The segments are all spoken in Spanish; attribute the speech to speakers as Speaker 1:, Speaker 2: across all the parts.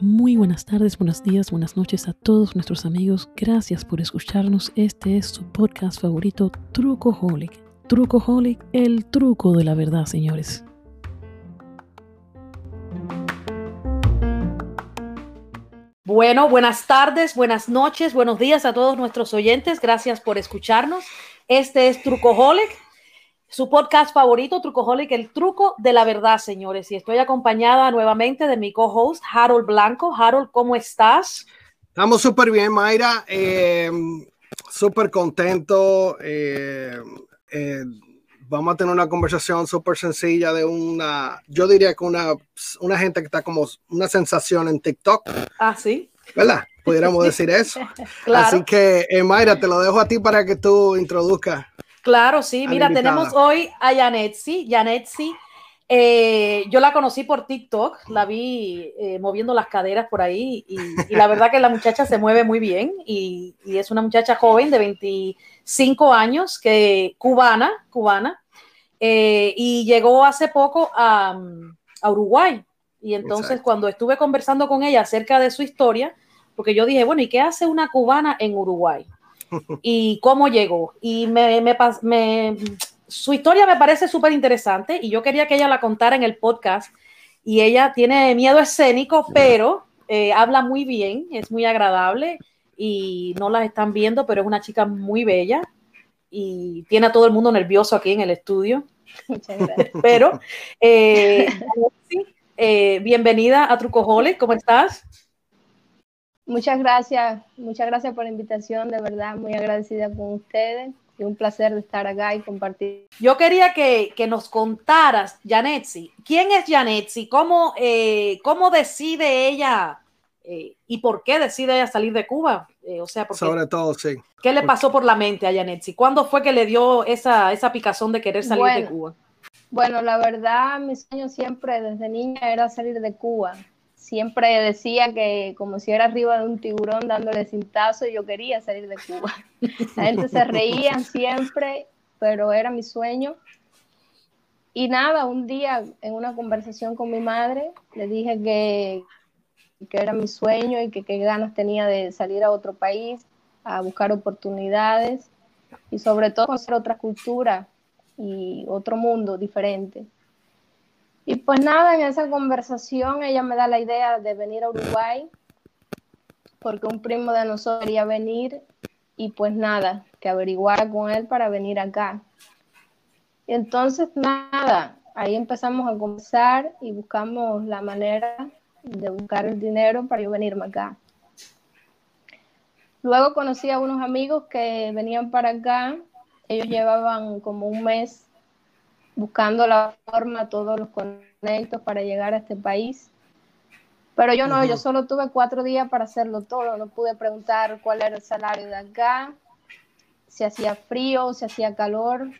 Speaker 1: Muy buenas tardes, buenos días, buenas noches a todos nuestros amigos. Gracias por escucharnos. Este es su podcast favorito, Trucoholic. Trucoholic, el truco de la verdad, señores.
Speaker 2: Bueno, buenas tardes, buenas noches, buenos días a todos nuestros oyentes. Gracias por escucharnos. Este es Trucoholic su podcast favorito, Trucoholic, el truco de la verdad, señores. Y estoy acompañada nuevamente de mi co-host, Harold Blanco. Harold, ¿cómo estás?
Speaker 3: Estamos súper bien, Mayra. Eh, súper contento. Eh, eh, vamos a tener una conversación súper sencilla de una, yo diría que una, una gente que está como una sensación en TikTok.
Speaker 2: Ah, sí.
Speaker 3: ¿Verdad? Pudiéramos decir eso. Así que, Mayra, te lo dejo a ti para que tú introduzcas
Speaker 2: Claro, sí. Mira, tenemos hoy a Yanetsi. Yanetsi, eh, yo la conocí por TikTok, la vi eh, moviendo las caderas por ahí y, la verdad que la muchacha se mueve muy bien y, es una muchacha joven de 25 años, que cubana, cubana, eh, y llegó hace poco a, Uruguay. Y entonces cuando estuve conversando con ella acerca de su historia, porque yo dije, bueno, ¿y qué hace una cubana en Uruguay? Y cómo llegó. Y me, me, su historia me parece súper interesante y yo quería que ella la contara en el podcast. Y ella tiene miedo escénico, pero eh, habla muy bien, es muy agradable y no la están viendo, pero es una chica muy bella y tiene a todo el mundo nervioso aquí en el estudio. pero, eh, eh, bienvenida a Trucojoles, ¿cómo estás?
Speaker 4: Muchas gracias, muchas gracias por la invitación, de verdad, muy agradecida con ustedes. y un placer estar acá y compartir.
Speaker 2: Yo quería que, que nos contaras, Janetsi, ¿quién es Janetsi? ¿Cómo, eh, cómo decide ella eh, y por qué decide ella salir de Cuba?
Speaker 3: Eh, o sea, Sobre todo, sí.
Speaker 2: ¿Qué le pasó por la mente a Janetsi? ¿Cuándo fue que le dio esa, esa picazón de querer salir de Cuba?
Speaker 4: Bueno, la verdad, mi sueño siempre desde niña era salir de Cuba siempre decía que como si era arriba de un tiburón dándole cintazo, yo quería salir de Cuba. La gente se reía siempre, pero era mi sueño. Y nada, un día en una conversación con mi madre, le dije que, que era mi sueño y que qué ganas tenía de salir a otro país, a buscar oportunidades y sobre todo conocer otra cultura y otro mundo diferente. Y pues nada, en esa conversación ella me da la idea de venir a Uruguay, porque un primo de nosotros quería venir y pues nada, que averiguara con él para venir acá. Y entonces nada, ahí empezamos a conversar y buscamos la manera de buscar el dinero para yo venirme acá. Luego conocí a unos amigos que venían para acá, ellos llevaban como un mes buscando la forma, todos los conectos para llegar a este país. Pero yo no, yo solo tuve cuatro días para hacerlo todo. No pude preguntar cuál era el salario de acá, si hacía frío, si hacía calor,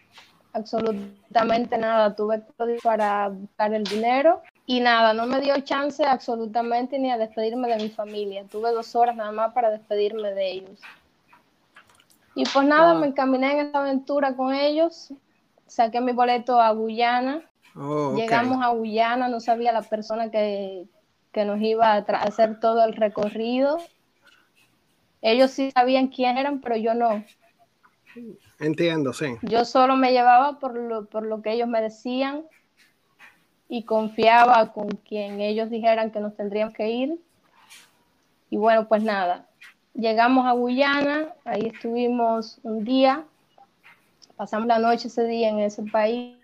Speaker 4: absolutamente nada. Tuve para buscar el dinero y nada, no me dio chance absolutamente ni a despedirme de mi familia. Tuve dos horas nada más para despedirme de ellos. Y pues nada, me encaminé en esta aventura con ellos saqué mi boleto a Guyana. Oh, Llegamos a Guyana, no sabía la persona que, nos iba a hacer todo el recorrido. Ellos sí sabían quién eran, pero yo no.
Speaker 3: Entiendo, sí.
Speaker 4: Yo solo me llevaba por lo, por lo que ellos me decían y confiaba con quien ellos dijeran que nos tendríamos que ir. Y bueno, pues nada, llegamos a Guyana, ahí estuvimos un día, pasamos la noche ese día en ese país.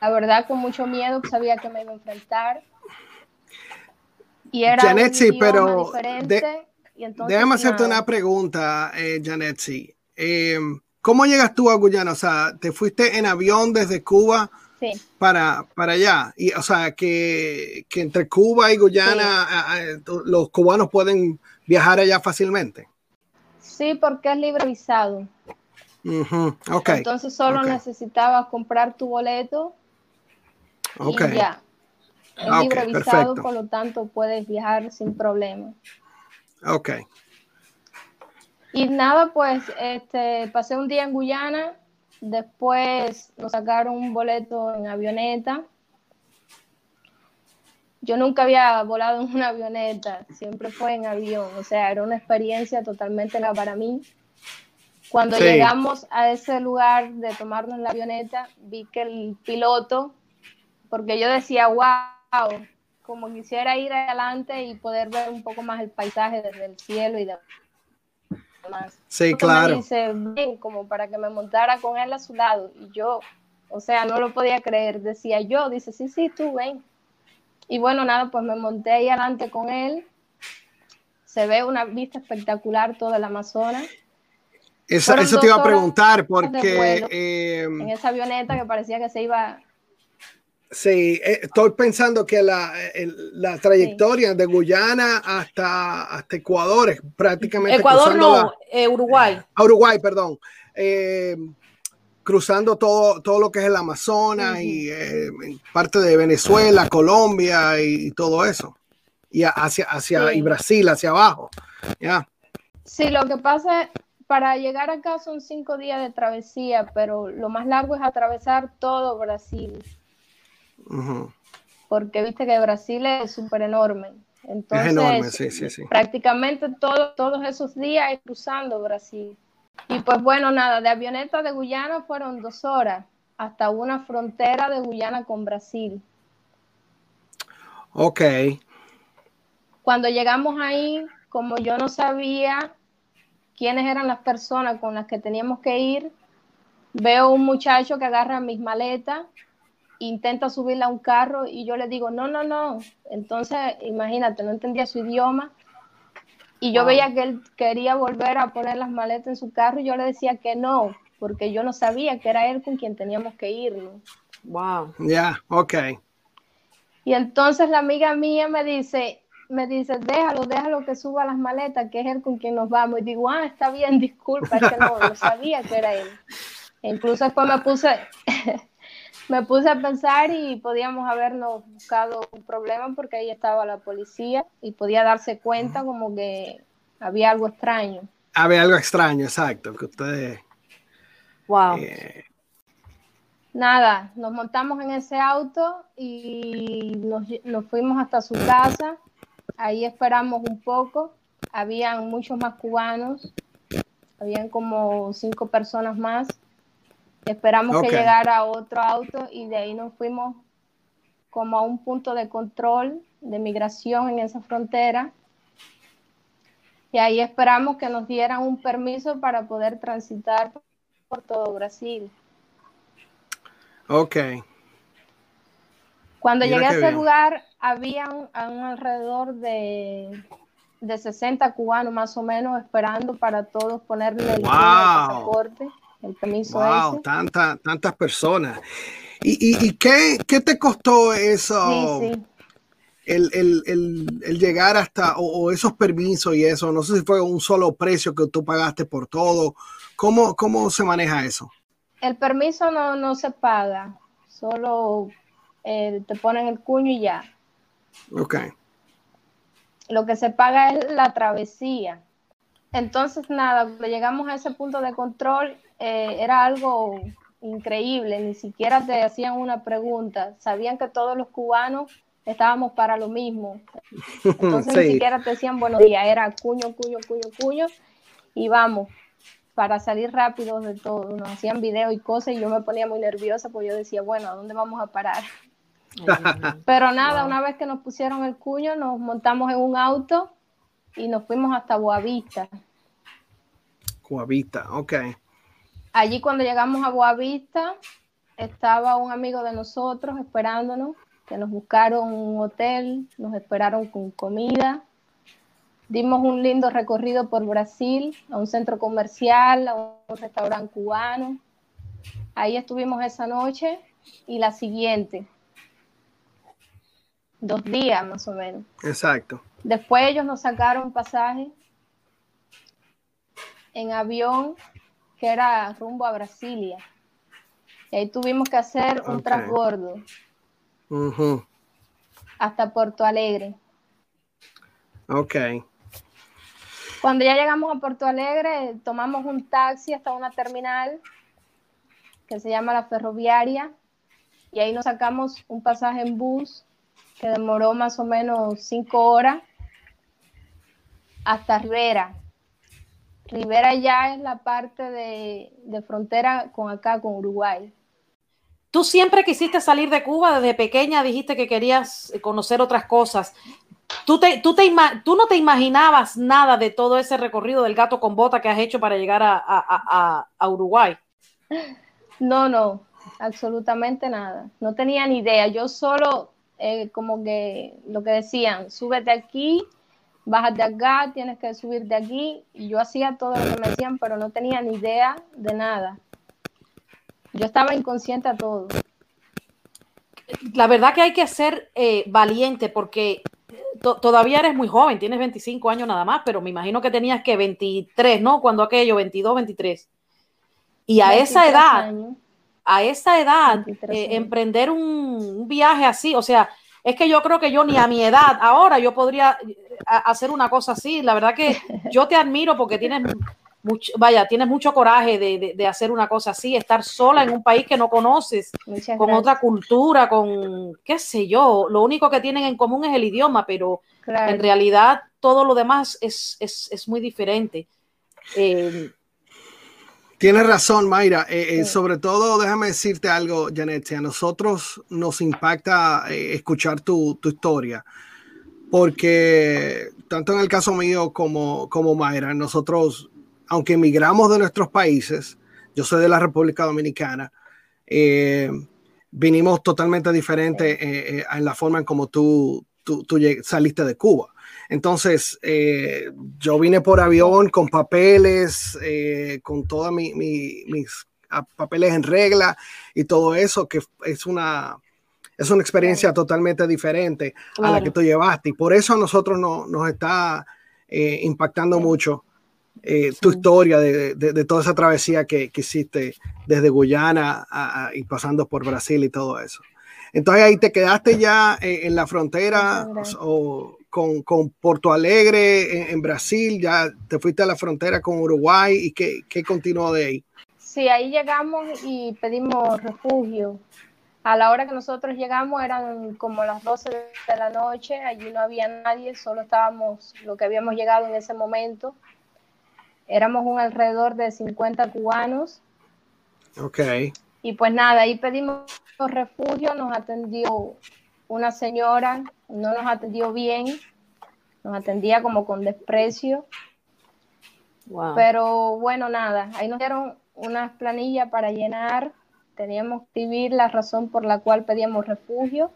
Speaker 4: La verdad, con mucho miedo, sabía que me iba a enfrentar.
Speaker 3: Y era Janetsi, pero déjame hacerte una pregunta, eh, Janetsi. Eh, ¿Cómo llegas tú a Guyana? O sea, ¿te fuiste en avión desde Cuba para, para allá? Y, o sea, que, que entre Cuba y Guyana los cubanos pueden viajar allá fácilmente.
Speaker 4: Sí, porque es libre visado. Entonces solo necesitabas comprar tu boleto y ya. Es libre visado, por lo tanto puedes viajar sin problema.
Speaker 3: Ok.
Speaker 4: Y nada, pues este, pasé un día en Guyana, Después nos sacaron un boleto en avioneta. Yo nunca había volado en una avioneta, siempre fue en avión, o sea, era una experiencia totalmente nueva para mí. Cuando llegamos a ese lugar de tomarnos la avioneta, vi que el piloto, porque yo decía, wow, como quisiera ir adelante y poder ver un poco más el paisaje desde el cielo y demás.
Speaker 3: Sí, claro.
Speaker 4: dice, ven, como para que me montara con él a su lado. Y yo, o sea, no lo podía creer. Decía yo, dice, sí, sí, tú ven. Y bueno, nada, pues me monté ahí adelante con él. Se ve una vista espectacular todo el Amazonas.
Speaker 3: Eso, eso te iba a preguntar porque... Eh,
Speaker 4: en esa avioneta que parecía que se iba
Speaker 3: Sí, eh, estoy pensando que la, la trayectoria de Guyana hasta, hasta Ecuador es prácticamente.
Speaker 2: Ecuador no, eh, Uruguay.
Speaker 3: Ah, Uruguay, perdón. Eh, cruzando todo, todo lo que es el Amazonas y parte de Venezuela, Colombia y, todo eso. Y hacia, hacia y Brasil, hacia abajo. ¿ya?
Speaker 4: Sí, lo que pasa es, para llegar acá son cinco días de travesía, pero lo más largo es atravesar todo Brasil. Porque viste que Brasil es súper enorme. Entonces, prácticamente todos esos días cruzando Brasil. Y pues bueno, nada, de avioneta de Guyana fueron dos horas hasta una frontera de Guyana con Brasil.
Speaker 3: Ok.
Speaker 4: Cuando llegamos ahí, como yo no sabía quiénes eran las personas con las que teníamos que ir, veo un muchacho que agarra mis maletas intenta subirla a un carro y yo le digo, no, no, no. Entonces, imagínate, no entendía su idioma. Y yo veía que él quería volver a poner las maletas en su carro y yo le decía que no, porque yo no sabía que era él con quien teníamos que ir.
Speaker 2: Wow.
Speaker 3: Ya, ok.
Speaker 4: Y entonces la amiga mía me dice, me dice, déjalo, déjalo que suba las maletas, que es él con quien nos vamos. Y digo, ah, está bien, disculpa, es que no, no sabía que era él. E incluso después me puse, me puse a pensar y podíamos habernos buscado un problema porque ahí estaba la policía y podía darse cuenta como que había algo extraño.
Speaker 3: Había algo extraño, exacto, que ustedes...
Speaker 2: Wow. Eh,
Speaker 4: Nada, nos montamos en ese auto y nos, nos fuimos hasta su casa. Ahí esperamos un poco. Habían muchos más cubanos. Habían como cinco personas más Esperamos que llegara otro auto y de ahí nos fuimos como a un punto de control de migración en esa frontera. Y ahí esperamos que nos dieran un permiso para poder transitar por todo Brasil.
Speaker 3: Ok.
Speaker 4: Cuando llegué a ese lugar, había un, alrededor de, de 60 cubanos más o menos esperando para todos ponerle el pasaporte el permiso
Speaker 3: wow, tantas personas. ¿Y, qué, te costó eso? El, llegar hasta, o, esos permisos y eso, no sé si fue un solo precio que tú pagaste por todo. ¿Cómo, cómo se maneja eso?
Speaker 4: El permiso no, se paga, solo eh, te ponen el cuño y ya.
Speaker 3: Ok.
Speaker 4: Lo que se paga es la travesía. Entonces, nada, cuando llegamos a ese punto de control, eh, era algo increíble, ni siquiera te hacían una pregunta, sabían que todos los cubanos estábamos para lo mismo. Entonces ni siquiera te decían buenos días, era cuño, cuño, cuño, cuño, y vamos, para salir rápido de todo. Nos hacían video y cosas y yo me ponía muy nerviosa porque yo decía, bueno, ¿a dónde vamos a parar? Pero nada, una vez que nos pusieron el cuño, nos montamos en un auto y nos fuimos hasta Boavista.
Speaker 3: Boavista, ok.
Speaker 4: Allí cuando llegamos a Boavista, estaba un amigo de nosotros esperándonos, que nos buscaron un hotel, nos esperaron con comida. Dimos un lindo recorrido por Brasil, a un centro comercial, a un restaurante cubano. Ahí estuvimos esa noche y la siguiente. Dos días más o menos.
Speaker 3: Exacto.
Speaker 4: Después ellos nos sacaron pasaje en avión que era rumbo a Brasilia. Y ahí tuvimos que hacer un transbordo hasta Porto Alegre.
Speaker 3: Ok.
Speaker 4: Cuando ya llegamos a Porto Alegre, tomamos un taxi hasta una terminal que se llama la ferroviaria, y ahí nos sacamos un pasaje en bus que demoró más o menos cinco horas hasta Rivera. Rivera ya es la parte de, de frontera con acá, con Uruguay.
Speaker 2: Tú siempre quisiste salir de Cuba, desde pequeña dijiste que querías conocer otras cosas. ¿Tú, te, tú, te, tú no te imaginabas nada de todo ese recorrido del gato con bota que has hecho para llegar a, a, a, Uruguay?
Speaker 4: No, no, absolutamente nada. No tenía ni idea. Yo solo, eh, como que lo que decían, súbete aquí, bájate acá, tienes que subir de aquí. Y yo hacía todo lo que me decían, pero no tenía ni idea de nada. Yo estaba inconsciente a todo.
Speaker 2: La verdad que hay que ser eh, valiente porque todavía eres muy joven, tienes 25 años nada más, pero me imagino que tenías que 23, ¿no? Cuando aquello, 22, 23. Y a esa edad, a esa edad, eh, emprender un, viaje así, o sea, es que yo creo que yo ni a mi edad, ahora yo podría eh, hacer una cosa así. La verdad que yo te admiro porque tienes vaya, tienes mucho coraje de, hacer una cosa así, estar sola en un país que no conoces, con otra cultura, con qué sé yo, lo único que tienen en común es el idioma, pero en realidad todo lo demás es, muy diferente.
Speaker 3: Eh, Tienes razón, Mayra. Eh, eh, sobre todo, déjame decirte algo, Janet. A nosotros nos impacta escuchar tu, historia, porque tanto en el caso mío como, como Mayra, nosotros aunque emigramos de nuestros países, yo soy de la República Dominicana, eh, vinimos totalmente diferentes eh, eh, en la forma en como tú, tú, saliste de Cuba. Entonces, yo vine por avión con papeles, con todos mis papeles en regla y todo eso, que es una, es una experiencia totalmente diferente a la que tú llevaste. Y por eso a nosotros no, nos está impactando mucho eh, tu historia de, de, toda esa travesía que, que hiciste desde Guyana y pasando por Brasil y todo eso. Entonces ahí te quedaste ya eh, en, la frontera o, con, con, Porto Alegre en, Brasil, ya te fuiste a la frontera con Uruguay y qué, qué continuó de ahí.
Speaker 4: Sí, ahí llegamos y pedimos refugio. A la hora que nosotros llegamos eran como las 12 de la noche, allí no había nadie, solo estábamos lo que habíamos llegado en ese momento éramos un alrededor de 50 cubanos.
Speaker 3: Ok.
Speaker 4: Y pues nada, ahí pedimos refugio, nos atendió una señora, no nos atendió bien, nos atendía como con desprecio. Pero bueno, nada, ahí nos dieron unas planillas para llenar, teníamos que escribir la razón por la cual pedíamos refugio.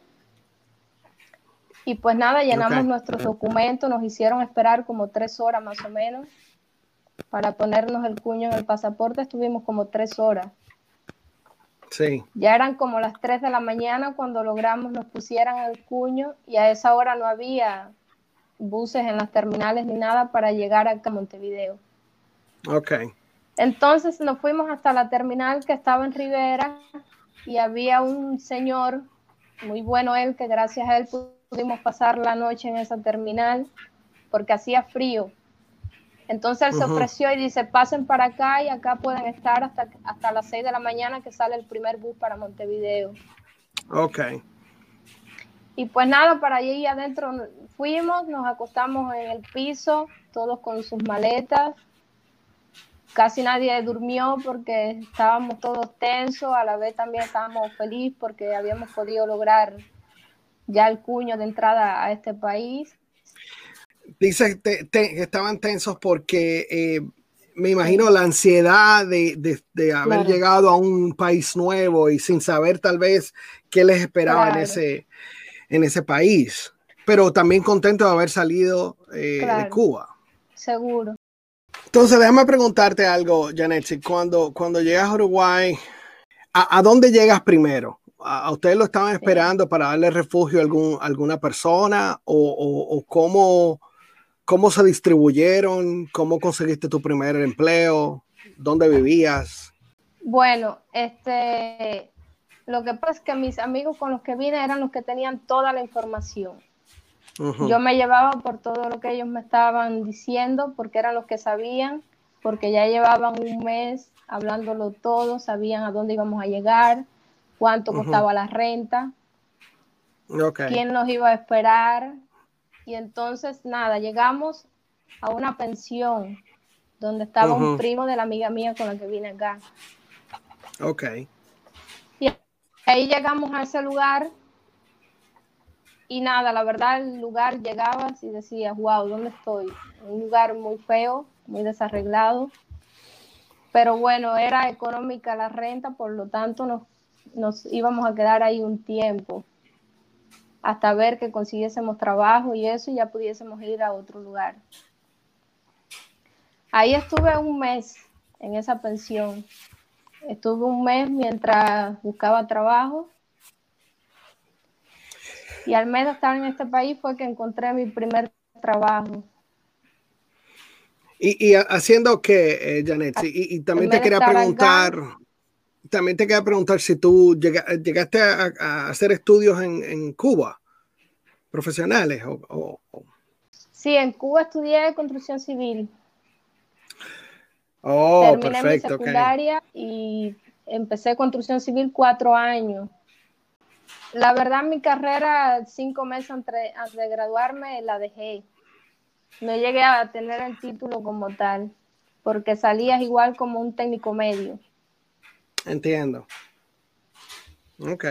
Speaker 4: Y pues nada, llenamos nuestros documentos, nos hicieron esperar como tres horas más o menos para ponernos el cuño en el pasaporte estuvimos como tres horas.
Speaker 3: Sí.
Speaker 4: Ya eran como las tres de la mañana cuando logramos nos pusieran el cuño y a esa hora no había buses en las terminales ni nada para llegar acá a Montevideo.
Speaker 3: Ok.
Speaker 4: Entonces nos fuimos hasta la terminal que estaba en Rivera y había un señor, muy bueno él, que gracias a él pudimos pasar la noche en esa terminal porque hacía frío. Entonces él se ofreció y dice, pasen para acá y acá pueden estar hasta, hasta las 6 de la mañana que sale el primer bus para Montevideo.
Speaker 3: Ok.
Speaker 4: Y pues nada, para allí adentro fuimos, nos acostamos en el piso, todos con sus maletas. Casi nadie durmió porque estábamos todos tensos, a la vez también estábamos felices porque habíamos podido lograr ya el cuño de entrada a este país.
Speaker 3: Dice que estaban tensos porque eh, me imagino la ansiedad de, haber llegado a un país nuevo y sin saber tal vez qué les esperaba en, ese, en ese país, pero también contento de haber salido eh, de Cuba.
Speaker 4: Seguro.
Speaker 3: Entonces, déjame preguntarte algo, Janet. Cuando, cuando llegas a Uruguay, ¿a, dónde llegas primero? ¿A, ustedes lo estaban esperando para darle refugio a algún, alguna persona? ¿O, o, o cómo, ¿Cómo se distribuyeron? ¿Cómo conseguiste tu primer empleo? ¿Dónde vivías?
Speaker 4: Bueno, este, lo que pasa es que mis amigos con los que vine eran los que tenían toda la información. Yo me llevaba por todo lo que ellos me estaban diciendo porque eran los que sabían. porque ya llevaban un mes hablándolo todo, sabían a dónde íbamos a llegar, cuánto costaba la renta, quién nos iba a esperar. Y entonces, nada, llegamos a una pensión donde estaba un primo de la amiga mía con la que vine acá.
Speaker 3: Ok.
Speaker 4: Y ahí llegamos a ese lugar y nada, la verdad el lugar llegabas y decías, wow, ¿dónde estoy? Un lugar muy feo, muy desarreglado. Pero bueno, era económica la renta, por lo tanto nos, nos íbamos a quedar ahí un tiempo hasta ver que consiguiésemos trabajo y eso y ya pudiésemos ir a otro lugar. Ahí estuve un mes en esa pensión. Estuve un mes mientras buscaba trabajo y al menos estar en este país fue que encontré mi primer trabajo.
Speaker 3: ¿Y, haciendo qué, eh, Janet? Y, también te quería preguntar, también te quería preguntar si tú llegaste a, hacer estudios en, Cuba, profesionales. O,
Speaker 4: Sí, en Cuba estudié construcción civil.
Speaker 3: Oh, Terminé
Speaker 4: perfecto. Mi secundaria y empecé construcción civil cuatro años. La verdad, mi carrera, cinco meses antes, de graduarme, la dejé. No llegué a tener el título como tal, porque salías igual como un técnico medio.
Speaker 3: Entiendo. Ok.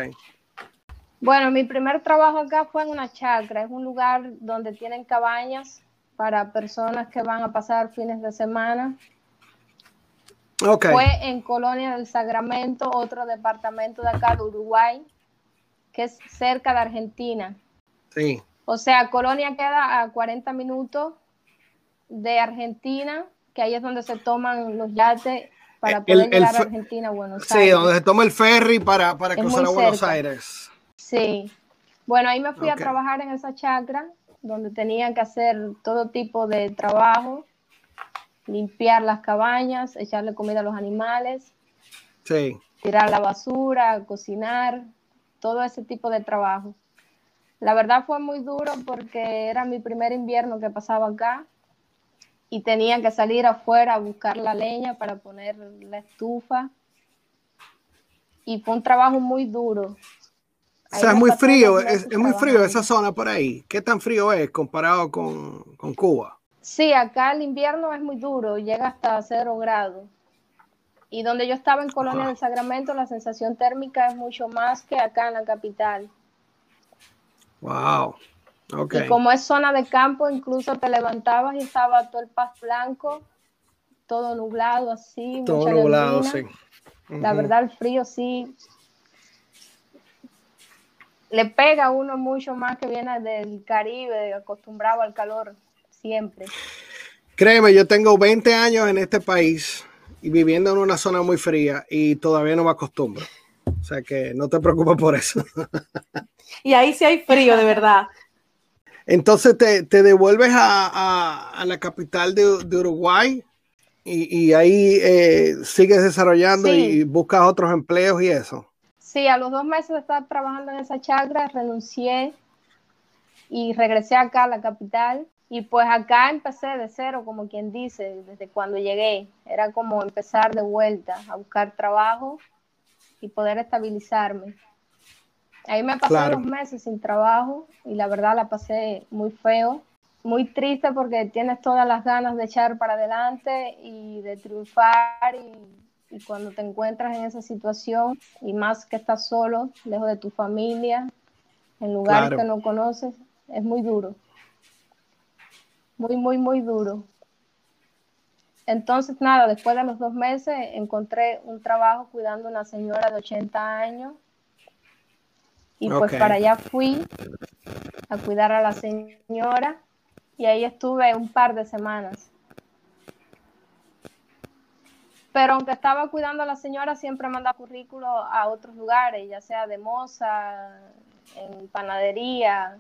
Speaker 4: Bueno, mi primer trabajo acá fue en una chacra. Es un lugar donde tienen cabañas para personas que van a pasar fines de semana.
Speaker 3: Okay.
Speaker 4: Fue en Colonia del Sacramento, otro departamento de acá de Uruguay que es cerca de Argentina.
Speaker 3: Sí.
Speaker 4: O sea, Colonia queda a 40 minutos de Argentina, que ahí es donde se toman los yates para poder llegar a Argentina, Buenos Aires.
Speaker 3: Sí, donde se toma el ferry para, para cruzar a Buenos Aires.
Speaker 4: Sí. Bueno, ahí me fui a trabajar en esa chacra, donde tenía que hacer todo tipo de trabajo, limpiar las cabañas, echarle comida a los animales,
Speaker 3: sí.
Speaker 4: tirar la basura, cocinar, todo ese tipo de trabajo. La verdad fue muy duro porque era mi primer invierno que pasaba acá y tenía que salir afuera a buscar la leña para poner la estufa. Y fue un trabajo muy duro.
Speaker 3: O sea, es muy frío, es, muy frío esa zona por ahí. ¿Qué tan frío es comparado con, con Cuba?
Speaker 4: Sí, acá el invierno es muy duro, llega hasta cero grados. Y donde yo estaba en Colonia del Sacramento, la sensación térmica es mucho más que acá en la capital.
Speaker 3: Wow. Okay.
Speaker 4: Y como es zona de campo, incluso te levantabas y estaba todo el paz blanco, todo nublado así.
Speaker 3: Todo nublado, sí.
Speaker 4: La verdad, el frío sí le pega a uno mucho más que viene del Caribe, acostumbrado al calor siempre.
Speaker 3: Créeme, yo tengo 20 años en este país y viviendo en una zona muy fría y todavía no me acostumbro. O sea que no te preocupes por eso.
Speaker 2: y ahí sí hay frío, de verdad.
Speaker 3: Entonces te, devuelves a, la capital de, Uruguay y, ahí eh, sigues desarrollando y buscas otros empleos y eso.
Speaker 4: Sí, a los dos meses de estar trabajando en esa chacra renuncié y regresé acá a la capital y pues acá empecé de cero, como quien dice, desde cuando llegué. Era como empezar de vuelta a buscar trabajo y poder estabilizarme. Ahí me pasé dos meses sin trabajo y la verdad la pasé muy feo, muy triste porque tienes todas las ganas de echar para adelante y de triunfar y, y cuando te encuentras en esa situación y más que estás solo, lejos de tu familia, en lugares que no conoces, es muy duro muy, muy, muy duro. Entonces, nada, después de los dos meses encontré un trabajo cuidando a una señora de 80 años. Y pues para allá fui a cuidar a la señora y ahí estuve un par de semanas. Pero aunque estaba cuidando a la señora, siempre manda currículo a otros lugares, ya sea de moza, en panadería,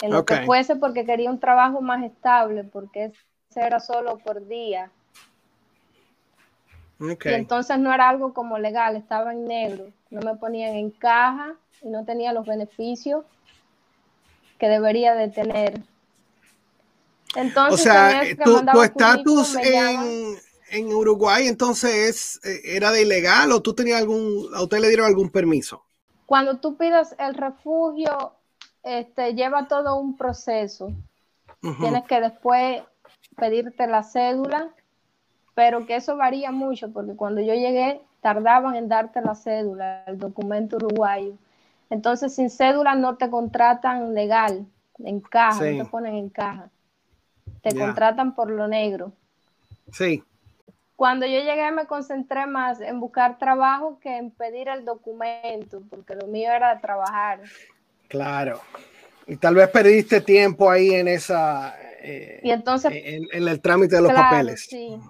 Speaker 4: en lo que fuese porque quería un trabajo más estable, porque ese era solo por día. Y entonces no era algo como legal, estaba en negro, no me ponían en caja y no tenía los beneficios que debería de tener.
Speaker 3: Entonces, o sea, tu estatus en, en, Uruguay entonces eh, era de ilegal o tú tenías algún, a usted le dieron algún permiso?
Speaker 4: Cuando tú pidas el refugio, este, lleva todo un proceso. Tienes que después pedirte la cédula, pero que eso varía mucho porque cuando yo llegué tardaban en darte la cédula, el documento uruguayo. Entonces, sin cédula no te contratan legal, en caja, no te ponen en caja. Te contratan por lo negro.
Speaker 3: Sí.
Speaker 4: Cuando yo llegué me concentré más en buscar trabajo que en pedir el documento, porque lo mío era trabajar.
Speaker 3: Claro. Y tal vez perdiste tiempo ahí en esa...
Speaker 4: Eh, y entonces...
Speaker 3: En, el trámite de los papeles.
Speaker 4: Sí.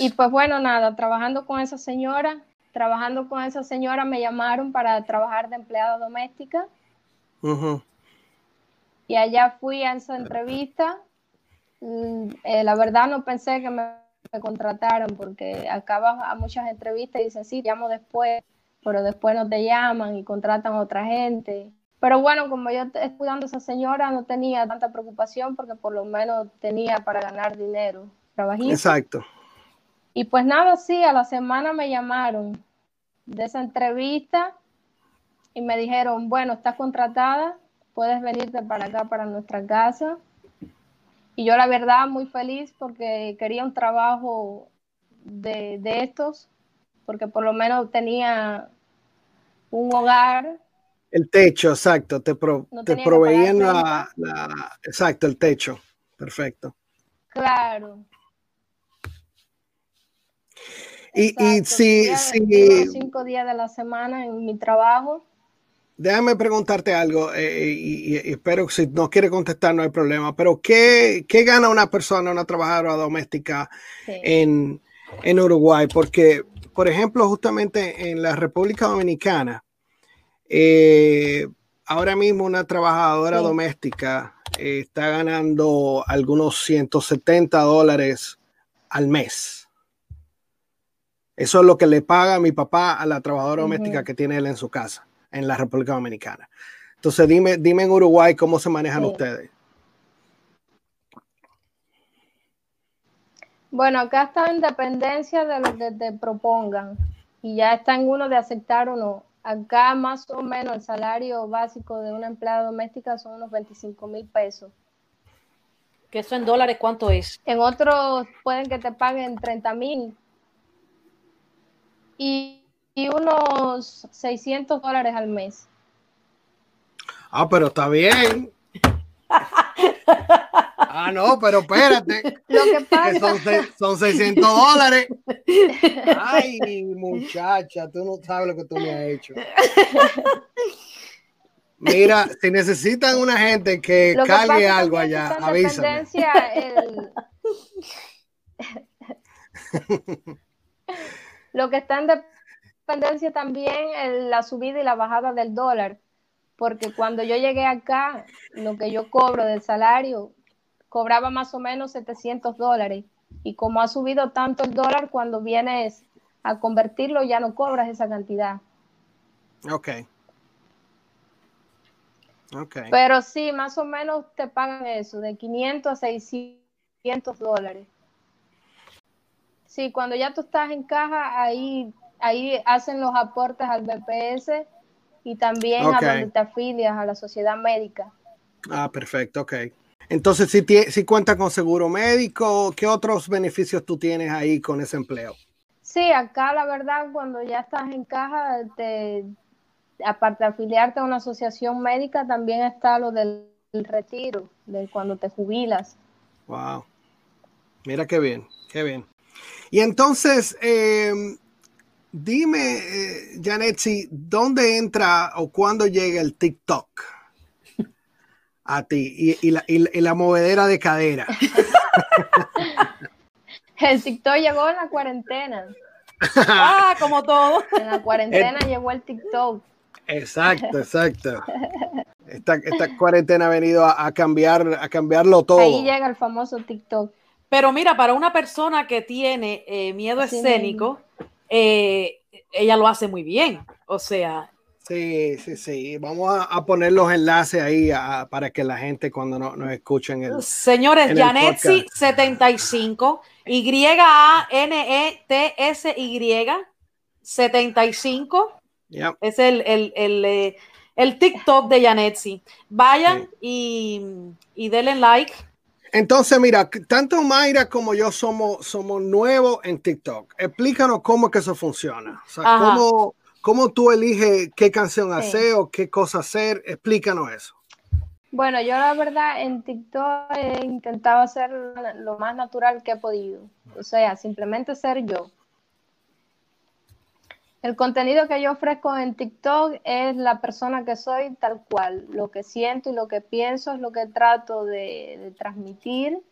Speaker 4: Y pues bueno, nada, trabajando con esa señora, trabajando con esa señora me llamaron para trabajar de empleada doméstica. Y allá fui a esa entrevista. Mm, eh, la verdad no pensé que me, contrataran porque acaba a muchas entrevistas y dicen, sí, llamo después, pero después no te llaman y contratan a otra gente. Pero bueno, como yo estudiando a esa señora, no tenía tanta preocupación porque por lo menos tenía para ganar dinero. Trabajé.
Speaker 3: Exacto.
Speaker 4: Y pues nada, sí, a la semana me llamaron de esa entrevista y me dijeron, bueno, estás contratada, puedes venirte para acá, para nuestra casa. Y yo la verdad muy feliz porque quería un trabajo de, estos, porque por lo menos tenía un hogar.
Speaker 3: El techo, exacto, te, te proveían la, exacto, el techo, perfecto.
Speaker 4: Claro,
Speaker 3: y, y si,
Speaker 4: Cinco días de la semana en mi trabajo.
Speaker 3: Déjame preguntarte algo, eh, y, espero que si no quiere contestar no hay problema, pero ¿qué, qué gana una persona, una trabajadora doméstica en, en, Uruguay? Porque, por ejemplo, justamente en la República Dominicana, eh, ahora mismo una trabajadora doméstica eh, está ganando algunos 170 dólares al mes. Eso es lo que le paga mi papá a la trabajadora doméstica que tiene él en su casa, en la República Dominicana. Entonces, dime, dime en Uruguay cómo se manejan ustedes.
Speaker 4: Bueno, acá está en dependencia de lo que te propongan y ya está en uno de aceptar o no. Acá más o menos el salario básico de una empleada doméstica son unos 25 mil pesos.
Speaker 2: ¿Que eso en dólares cuánto es?
Speaker 4: En otros pueden que te paguen 30 mil, y, unos 600 dólares al mes.
Speaker 3: Ah, pero está bien. Ah, no, pero espérate.
Speaker 4: Lo que pasa.
Speaker 3: son, son 600 dólares. Ay, muchacha, tú no sabes lo que tú me has hecho. Mira, si necesitan una gente que cargue algo allá, avísame. El...
Speaker 4: Lo que está en dependencia también es la subida y la bajada del dólar, porque cuando yo llegué acá, lo que yo cobro del salario, cobraba más o menos 700 dólares. Y como ha subido tanto el dólar, cuando vienes a convertirlo ya no cobras esa cantidad.
Speaker 3: Ok. Okay.
Speaker 4: Pero sí, más o menos te pagan eso, de 500 a 600 dólares. Sí, cuando ya tú estás en caja, ahí, ahí hacen los aportes al BPS y también a donde te afilias a la sociedad médica.
Speaker 3: Ah, perfecto, ok. Entonces, si, si cuenta con seguro médico, ¿qué otros beneficios tú tienes ahí con ese empleo?
Speaker 4: Sí, acá la verdad, cuando ya estás en caja, te, aparte de afiliarte a una asociación médica, también está lo del retiro, de cuando te jubilas.
Speaker 3: Wow. Mira qué bien, qué bien. Y entonces, em, dime, eh, Janet, si dónde entra o cuándo llega el TikTok a ti y, la, movedera de cadera.
Speaker 4: el TikTok llegó en la cuarentena.
Speaker 2: ah, como todo.
Speaker 4: En la cuarentena llegó el TikTok.
Speaker 3: Exacto, exacto. Esta, cuarentena ha venido a, cambiar, a cambiarlo todo.
Speaker 4: Ahí llega el famoso TikTok.
Speaker 2: Pero mira, para una persona que tiene eh, miedo escénico, eh, ella lo hace muy bien. O sea,
Speaker 3: Sí, sí, sí. Vamos a, poner los enlaces ahí para que la gente cuando nos escuchen. El,
Speaker 2: Señores, Janetsi 75, Y-A-N-E-T-S-Y 75. Es el, el, el, eh, el, TikTok de Janetsi. Vayan y, y denle like.
Speaker 3: Entonces, mira, tanto Mayra como yo somos, somos nuevos en TikTok. Explícanos cómo que eso funciona. O sea, cómo ¿Cómo tú eliges qué canción hacer o qué cosa hacer? Explícanos eso.
Speaker 4: Bueno, yo la verdad en TikTok he intentado hacer lo más natural que he podido. O sea, simplemente ser yo. El contenido que yo ofrezco en TikTok es la persona que soy tal cual. Lo que siento y lo que pienso es lo que trato de, transmitir.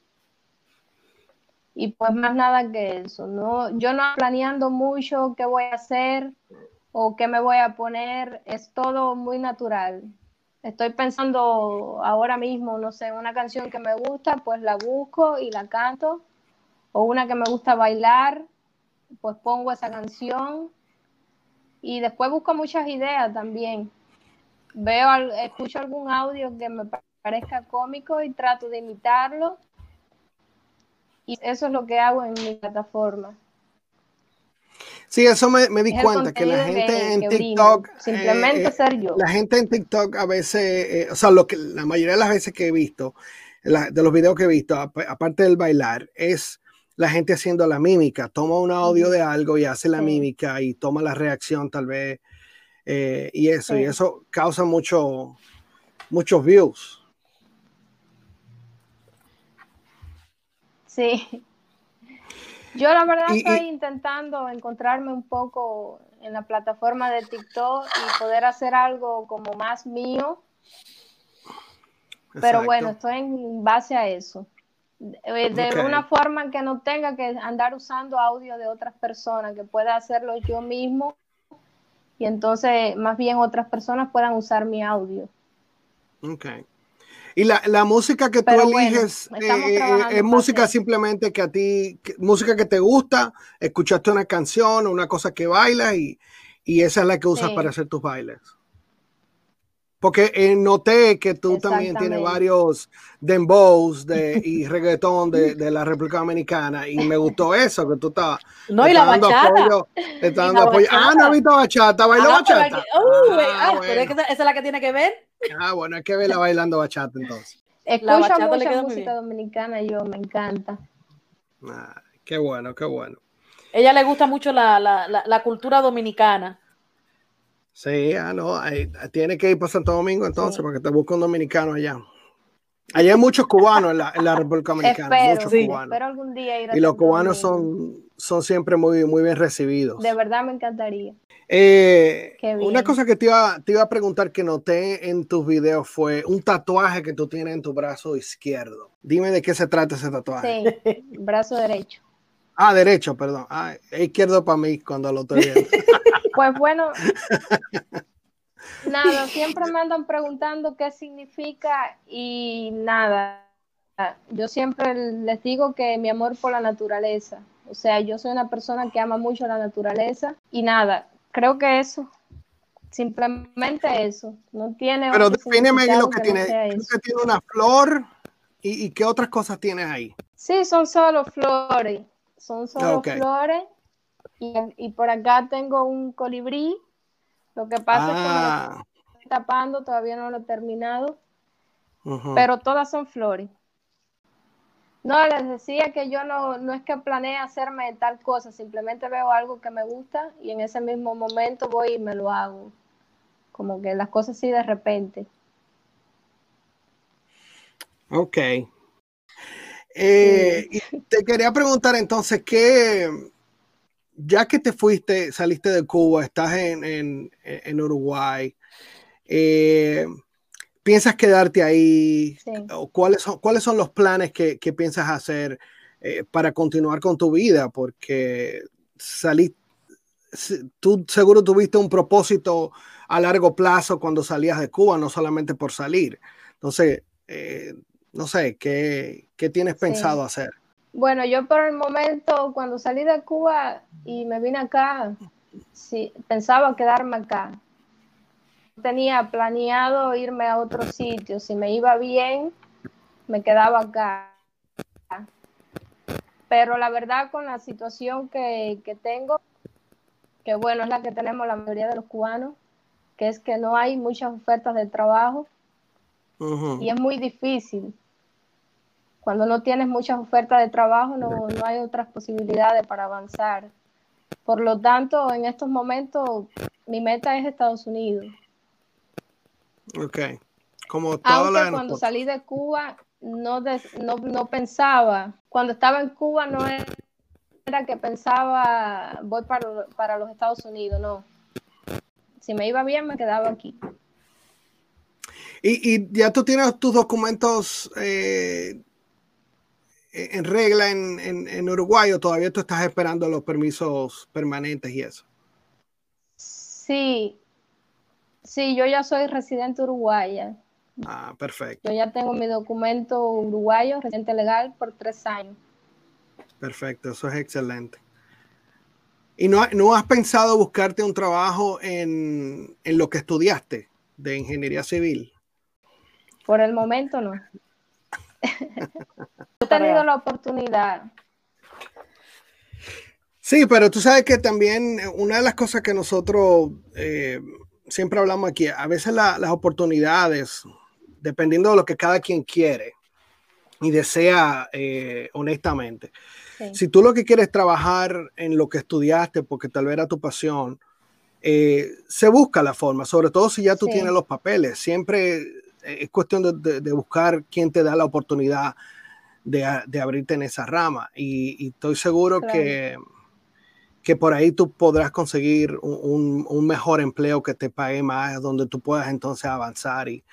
Speaker 4: Y pues más nada que eso. ¿no? Yo no planeando mucho qué voy a hacer o qué me voy a poner, es todo muy natural. Estoy pensando ahora mismo, no sé, una canción que me gusta, pues la busco y la canto, o una que me gusta bailar, pues pongo esa canción y después busco muchas ideas también. Veo, escucho algún audio que me parezca cómico y trato de imitarlo. Y eso es lo que hago en mi plataforma.
Speaker 3: Sí, eso me, di cuenta, que la gente en TikTok...
Speaker 4: Simplemente eh, ser yo.
Speaker 3: La gente en TikTok a veces, eh, o sea, lo que, la mayoría de las veces que he visto, de los videos que he visto, aparte del bailar, es la gente haciendo la mímica. Toma un audio de algo y hace la mímica y toma la reacción tal vez. Eh, y eso, y eso causa mucho, muchos views.
Speaker 4: Sí, yo la verdad estoy intentando encontrarme un poco en la plataforma de TikTok y poder hacer algo como más mío. Pero bueno, estoy en base a eso. Eh, de, una forma que no tenga que andar usando audio de otras personas, que pueda hacerlo yo mismo y entonces más bien otras personas puedan usar mi audio.
Speaker 3: Okay. Y la, la música que tú eliges eh, eh, es música simplemente que a ti, música que te gusta, escuchaste una canción o una cosa que bailas y, y esa es la que usas para hacer tus bailes. Porque eh, noté que tú también tienes varios dembows de, y reggaetón de, de, la República Dominicana y me gustó eso, que tú estabas
Speaker 2: no, y la bachata.
Speaker 3: dando apoyo. Ah, no he visto bachata, bailó ah, bachata.
Speaker 2: Uh, ah, pero es que esa es la que tiene que ver.
Speaker 3: Ah, bueno, hay que verla bailando bachata entonces.
Speaker 4: Escucho mucha música dominicana y yo me encanta.
Speaker 3: Ah, qué bueno, qué bueno.
Speaker 2: Ella le gusta mucho la, la, la, cultura dominicana.
Speaker 3: Sí, ah, no, tiene que ir para Santo Domingo entonces porque te busca un dominicano allá. Allá hay muchos cubanos en la, en la República Dominicana, muchos cubanos.
Speaker 4: algún día ir
Speaker 3: y los cubanos son, son siempre muy, muy bien recibidos.
Speaker 4: De verdad me encantaría.
Speaker 3: Eh, una cosa que te iba, te iba a preguntar que noté en tus videos fue un tatuaje que tú tienes en tu brazo izquierdo. Dime de qué se trata ese tatuaje.
Speaker 4: Sí, brazo derecho.
Speaker 3: Ah, derecho, perdón. Ah, izquierdo para mí cuando lo estoy viendo.
Speaker 4: Pues bueno, nada, siempre me andan preguntando qué significa y nada. Yo siempre les digo que mi amor por la naturaleza. O sea, yo soy una persona que ama mucho la naturaleza y nada, creo que eso. Simplemente eso. No tiene.
Speaker 3: Pero defíneme lo que, tiene. tiene una flor y, qué otras cosas tienes ahí.
Speaker 4: Sí, son solo flores. Son solo flores. Y, por acá tengo un colibrí. Lo que pasa es que me lo ah. estoy tapando, todavía no lo he terminado. Pero todas son flores. No, les decía que yo no, no es que planee hacerme tal cosa, simplemente veo algo que me gusta y en ese mismo momento voy y me lo hago. Como que las cosas así de repente.
Speaker 3: Ok. Eh, te quería preguntar entonces, ¿qué, ya que te fuiste, saliste de Cuba, estás en, en, Uruguay, eh, ¿Piensas quedarte ahí? ¿Cuáles, son, ¿Cuáles son los planes que, piensas hacer eh, para continuar con tu vida? Porque salí, tú seguro tuviste un propósito a largo plazo cuando salías de Cuba, no solamente por salir. Entonces, eh, no sé, ¿qué, tienes pensado hacer?
Speaker 4: Bueno, yo por el momento, cuando salí de Cuba y me vine acá, sí, pensaba quedarme acá tenía planeado irme a otro sitio. Si me iba bien, me quedaba acá. Pero la verdad, con la situación que, tengo, que bueno, es la que tenemos la mayoría de los cubanos, que es que no hay muchas ofertas de trabajo y es muy difícil. Cuando no tienes muchas ofertas de trabajo, no, no hay otras posibilidades para avanzar. Por lo tanto, en estos momentos, mi meta es Estados Unidos.
Speaker 3: Ok. Como
Speaker 4: Aunque cuando salí de Cuba no, no, pensaba, cuando estaba en Cuba no era que pensaba voy para, los Estados Unidos, no. Si me iba bien me quedaba aquí.
Speaker 3: Y, ya tú tienes tus documentos eh, en regla en, en, Uruguay o todavía tú estás esperando los permisos permanentes y eso?
Speaker 4: Sí, Sí, yo ya soy residente uruguaya.
Speaker 3: Ah, perfecto.
Speaker 4: Yo ya tengo mi documento uruguayo, residente legal, por tres años.
Speaker 3: Perfecto, eso es excelente. ¿Y no, no has pensado buscarte un trabajo en, en, lo que estudiaste de ingeniería civil?
Speaker 4: Por el momento no. Tenido la oportunidad.
Speaker 3: Sí, pero tú sabes que también una de las cosas que nosotros eh, siempre hablamos aquí, a veces las oportunidades, dependiendo de lo que cada quien quiere y desea eh, honestamente. Si tú lo que quieres trabajar en lo que estudiaste, porque tal vez era tu pasión, eh, se busca la forma, sobre todo si ya tú tienes los papeles. Siempre eh, es cuestión de, buscar quién te da la oportunidad de, abrirte en esa rama. Y, estoy seguro que que por ahí tú podrás conseguir un, mejor empleo que te pague más, donde tú puedas entonces avanzar y,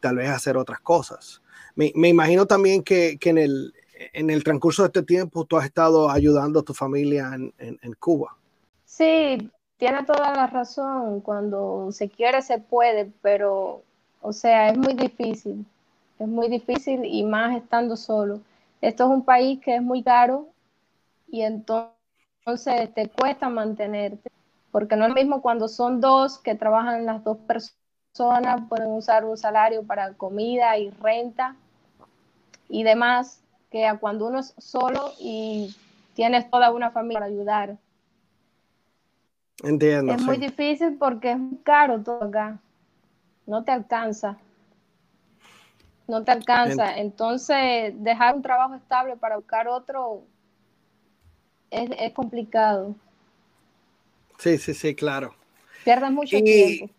Speaker 3: tal vez hacer otras cosas. Me, imagino también que, en, el, en el transcurso de este tiempo tú has estado ayudando a tu familia en, en, Cuba.
Speaker 4: Sí, tiene toda la razón. Cuando se quiere, se puede, pero, o sea, es muy difícil. Es muy difícil y más estando solo. Esto es un país que es muy caro y entonces te cuesta mantenerte, porque no es lo mismo cuando son dos que trabajan las dos personas, pueden usar un salario para comida y renta y demás, que a cuando uno es solo y tienes toda una familia para ayudar.
Speaker 3: Entiendo.
Speaker 4: Es muy difícil porque es muy caro todo acá. No te alcanza. No te alcanza. Entonces, dejar un trabajo estable para buscar otro es, complicado.
Speaker 3: Sí, sí, sí, claro.
Speaker 4: Pierdes mucho tiempo.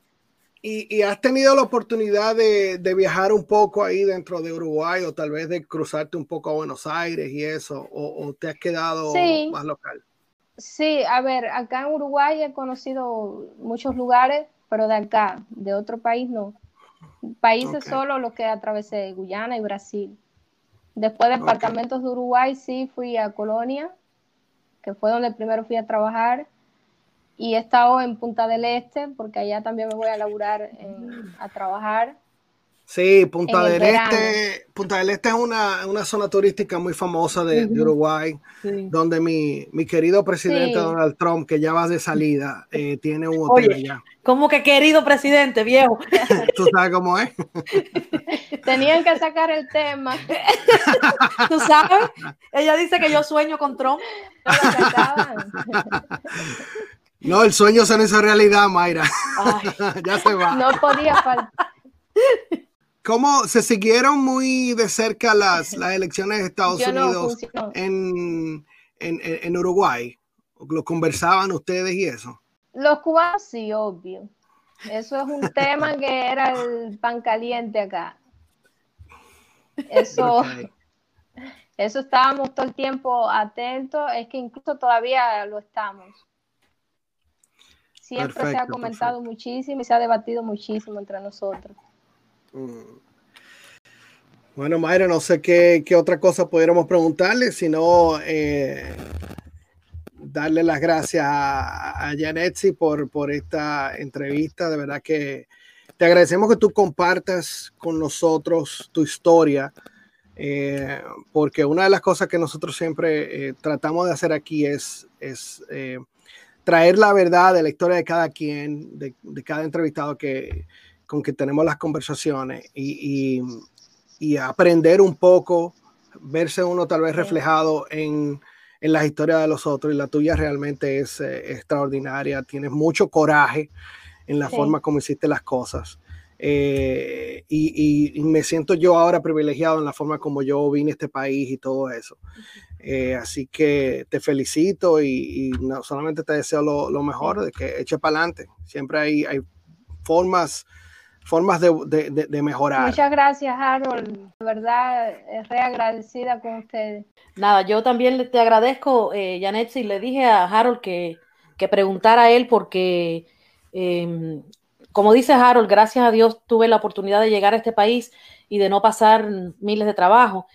Speaker 3: Y, has tenido la oportunidad de, viajar un poco ahí dentro de Uruguay o tal vez de cruzarte un poco a Buenos Aires y eso, o, te has quedado más local?
Speaker 4: Sí, a ver, acá en Uruguay he conocido muchos lugares, pero de acá, de otro país no. Países solo los que atravesé, Guyana y Brasil. Después de departamentos de Uruguay, sí fui a Colonia, que fue donde primero fui a trabajar. Y he estado en Punta del Este, porque allá también me voy a laburar a trabajar.
Speaker 3: Sí, Punta del Este, Punta del Este es una, una zona turística muy famosa de, Uruguay, donde mi, mi, querido presidente Donald Trump, que ya va de salida, eh, tiene un hotel allá.
Speaker 2: ¿Cómo que querido presidente, viejo?
Speaker 3: ¿Tú sabes cómo es?
Speaker 4: Tenían que sacar el tema.
Speaker 2: ¿Tú sabes? Ella dice que yo sueño con Trump.
Speaker 3: No, el sueño se hizo realidad, Mayra. ya se va.
Speaker 4: No podía faltar.
Speaker 3: ¿Cómo se siguieron muy de cerca las, las elecciones de Estados Unidos en, en, Uruguay? ¿Lo conversaban ustedes y eso?
Speaker 4: Los cubanos sí, obvio. Eso es un tema que era el pan caliente acá. Eso, eso estábamos todo el tiempo atentos, es que incluso todavía lo estamos. Siempre se ha comentado muchísimo y se ha debatido muchísimo entre nosotros. Mm.
Speaker 3: Bueno, Mayra, no sé qué, otra cosa pudiéramos preguntarle, sino eh, darle las gracias a, a Janetsi por, por esta entrevista. De verdad que te agradecemos que tú compartas con nosotros tu historia, eh, porque una de las cosas que nosotros siempre eh, tratamos de hacer aquí es, es traer la verdad de la historia de cada quien, de, cada entrevistado que, con que tenemos las conversaciones y, aprender un poco, verse uno tal vez reflejado en, en las historias de los otros y la tuya realmente es eh, extraordinaria, tienes mucho coraje en la forma como hiciste las cosas. Eh, y, me siento yo ahora privilegiado en la forma como yo vine a este país y todo eso. Eh, así que te felicito y, no solamente te deseo lo, mejor, de que eche para adelante. Siempre hay, hay formas formas de, de, mejorar.
Speaker 4: Muchas gracias, Harold. De verdad, es agradecida con ustedes.
Speaker 2: Nada, yo también te agradezco, eh, Janet, y le dije a Harold que, que preguntara a él porque em, como dice Harold, gracias a Dios tuve la oportunidad de llegar a este país y de no pasar miles de trabajo,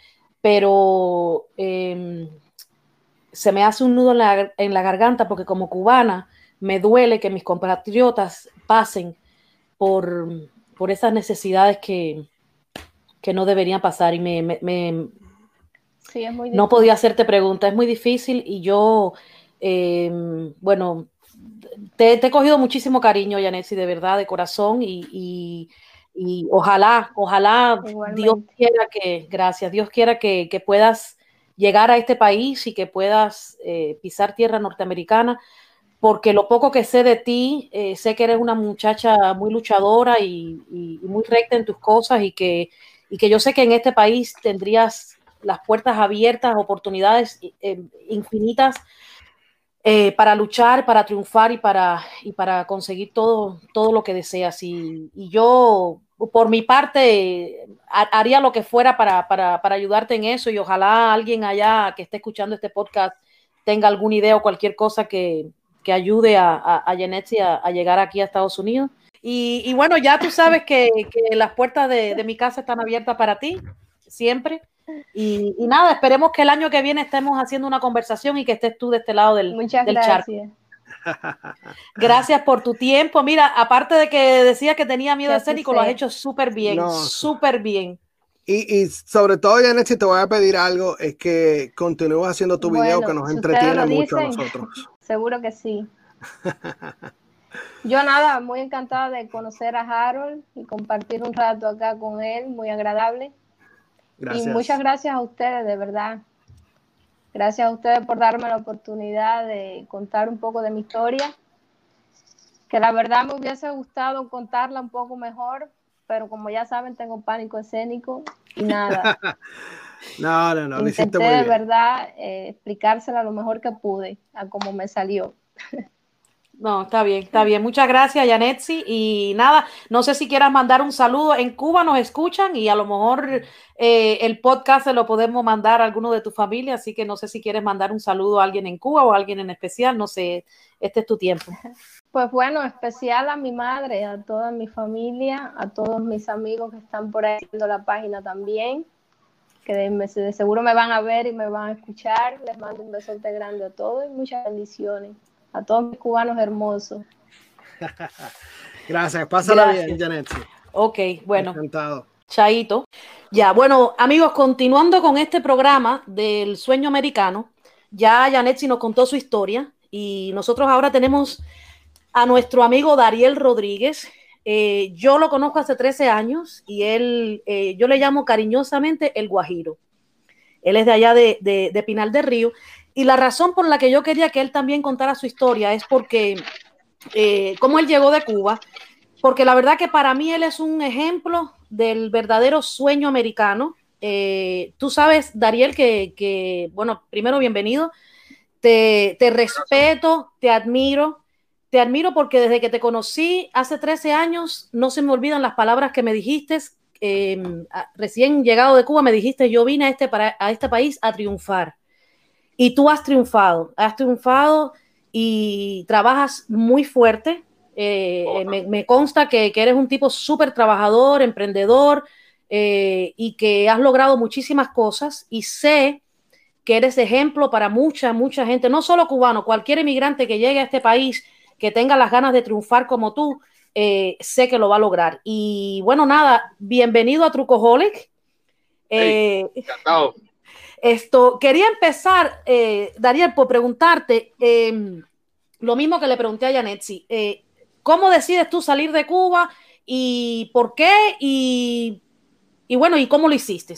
Speaker 2: pero em, se me hace un nudo en la, garganta porque como cubana me duele que mis compatriotas pasen por, por esas necesidades que, que, no deberían pasar y me, no podía hacerte pregunta, es muy difícil y yo, em, bueno, te, he cogido muchísimo cariño, Yanesi, de verdad, de corazón, y, ojalá, ojalá Dios quiera que, gracias, Dios quiera que, puedas llegar a este país y que puedas eh, pisar tierra norteamericana, porque lo poco que sé de ti, eh, sé que eres una muchacha muy luchadora y, muy recta en tus cosas y que, y que yo sé que en este país tendrías las puertas abiertas, oportunidades eh, infinitas eh, para luchar, para triunfar y para, y para conseguir todo, todo lo que deseas. Y, yo, por mi parte, haría lo que fuera para, para, para, ayudarte en eso y ojalá alguien allá que esté escuchando este podcast tenga alguna idea o cualquier cosa que, que ayude a, a, a a, llegar aquí a Estados Unidos. Y, y bueno, ya tú sabes que, que las puertas de, de mi casa están abiertas para ti, siempre. Y, nada, esperemos que el año que viene estemos haciendo una conversación y que estés tú de este lado del,
Speaker 4: Muchas
Speaker 2: del
Speaker 4: gracias.
Speaker 2: Gracias por tu tiempo. Mira, aparte de que decía que tenía miedo escénico, lo has hecho súper bien, súper bien.
Speaker 3: Y, y, sobre todo, Janet, si te voy a pedir algo, es que continúes haciendo tu video que nos entretiene mucho a nosotros.
Speaker 4: Seguro que sí. Yo nada, muy encantada de conocer a Harold y compartir un rato acá con él, muy agradable. Y muchas gracias a ustedes, de verdad. Gracias a ustedes por darme la oportunidad de contar un poco de mi historia, que la verdad me hubiese gustado contarla un poco mejor, pero como ya saben, tengo pánico escénico y nada.
Speaker 3: no, no, no,
Speaker 4: Intenté de verdad eh, explicársela lo mejor que pude, a cómo me salió.
Speaker 2: No, está bien, está bien. Muchas gracias, Yanetsi. Y nada, no sé si quieras mandar un saludo. En Cuba nos escuchan y a lo mejor eh, el podcast se lo podemos mandar a alguno de tu familia, así que no sé si quieres mandar un saludo a alguien en Cuba o a alguien en especial. No sé, este es tu tiempo.
Speaker 4: Pues bueno, especial a mi madre, a toda mi familia, a todos mis amigos que están por ahí viendo la página también, que de seguro me van a ver y me van a escuchar. Les mando un besote grande a todos y muchas bendiciones a todos mis cubanos hermosos.
Speaker 3: Gracias, pásala bien, Janet.
Speaker 2: Ok, bueno. Encantado. Chaito. Ya, bueno, amigos, continuando con este programa del sueño americano, ya Janet nos contó su historia y nosotros ahora tenemos a nuestro amigo Dariel Rodríguez. Eh, yo lo conozco hace 13 años y él, eh, yo le llamo cariñosamente el Guajiro. Él es de allá de, de, de Pinal del Río y la razón por la que yo quería que él también contara su historia es porque, eh, cómo él llegó de Cuba, porque la verdad que para mí él es un ejemplo del verdadero sueño americano. Eh, tú sabes, Dariel, que, bueno, primero bienvenido, te, respeto, te admiro, te admiro porque desde que te conocí hace 13 años, no se me olvidan las palabras que me dijiste. Em, recién llegado de Cuba, me dijiste, yo vine a este, a este país a triunfar. Y tú has triunfado, has triunfado y trabajas muy fuerte. Eh, me, consta que, eres un tipo súper trabajador, emprendedor eh, y que has logrado muchísimas cosas y sé que eres ejemplo para mucha, mucha gente, no solo cubano, cualquier inmigrante que llegue a este país, que tenga las ganas de triunfar como tú, eh, sé que lo va a lograr. Y bueno, nada, bienvenido a Trucoholic.
Speaker 5: encantado.
Speaker 2: Esto, quería empezar, eh, Daniel, por preguntarte, em, lo mismo que le pregunté a Janetsi, eh, ¿cómo decides tú salir de Cuba y por qué? Y, y bueno, ¿y cómo lo hiciste?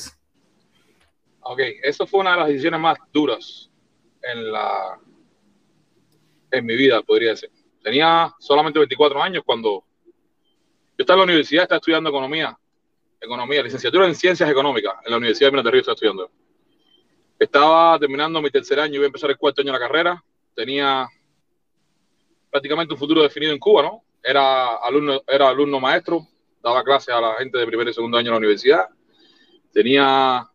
Speaker 5: Ok, eso fue una de las decisiones más duras en la en mi vida, podría decir. Tenía solamente 24 años cuando yo estaba en la universidad, estaba estudiando economía, economía, licenciatura en ciencias económicas en la Universidad de Minas de Río, estaba estudiando. Estaba terminando mi tercer año, iba a empezar el cuarto año de la carrera. Tenía prácticamente un futuro definido en Cuba, ¿no? Era alumno, era alumno maestro, daba clases a la gente de primer y segundo año en la universidad. Tenía,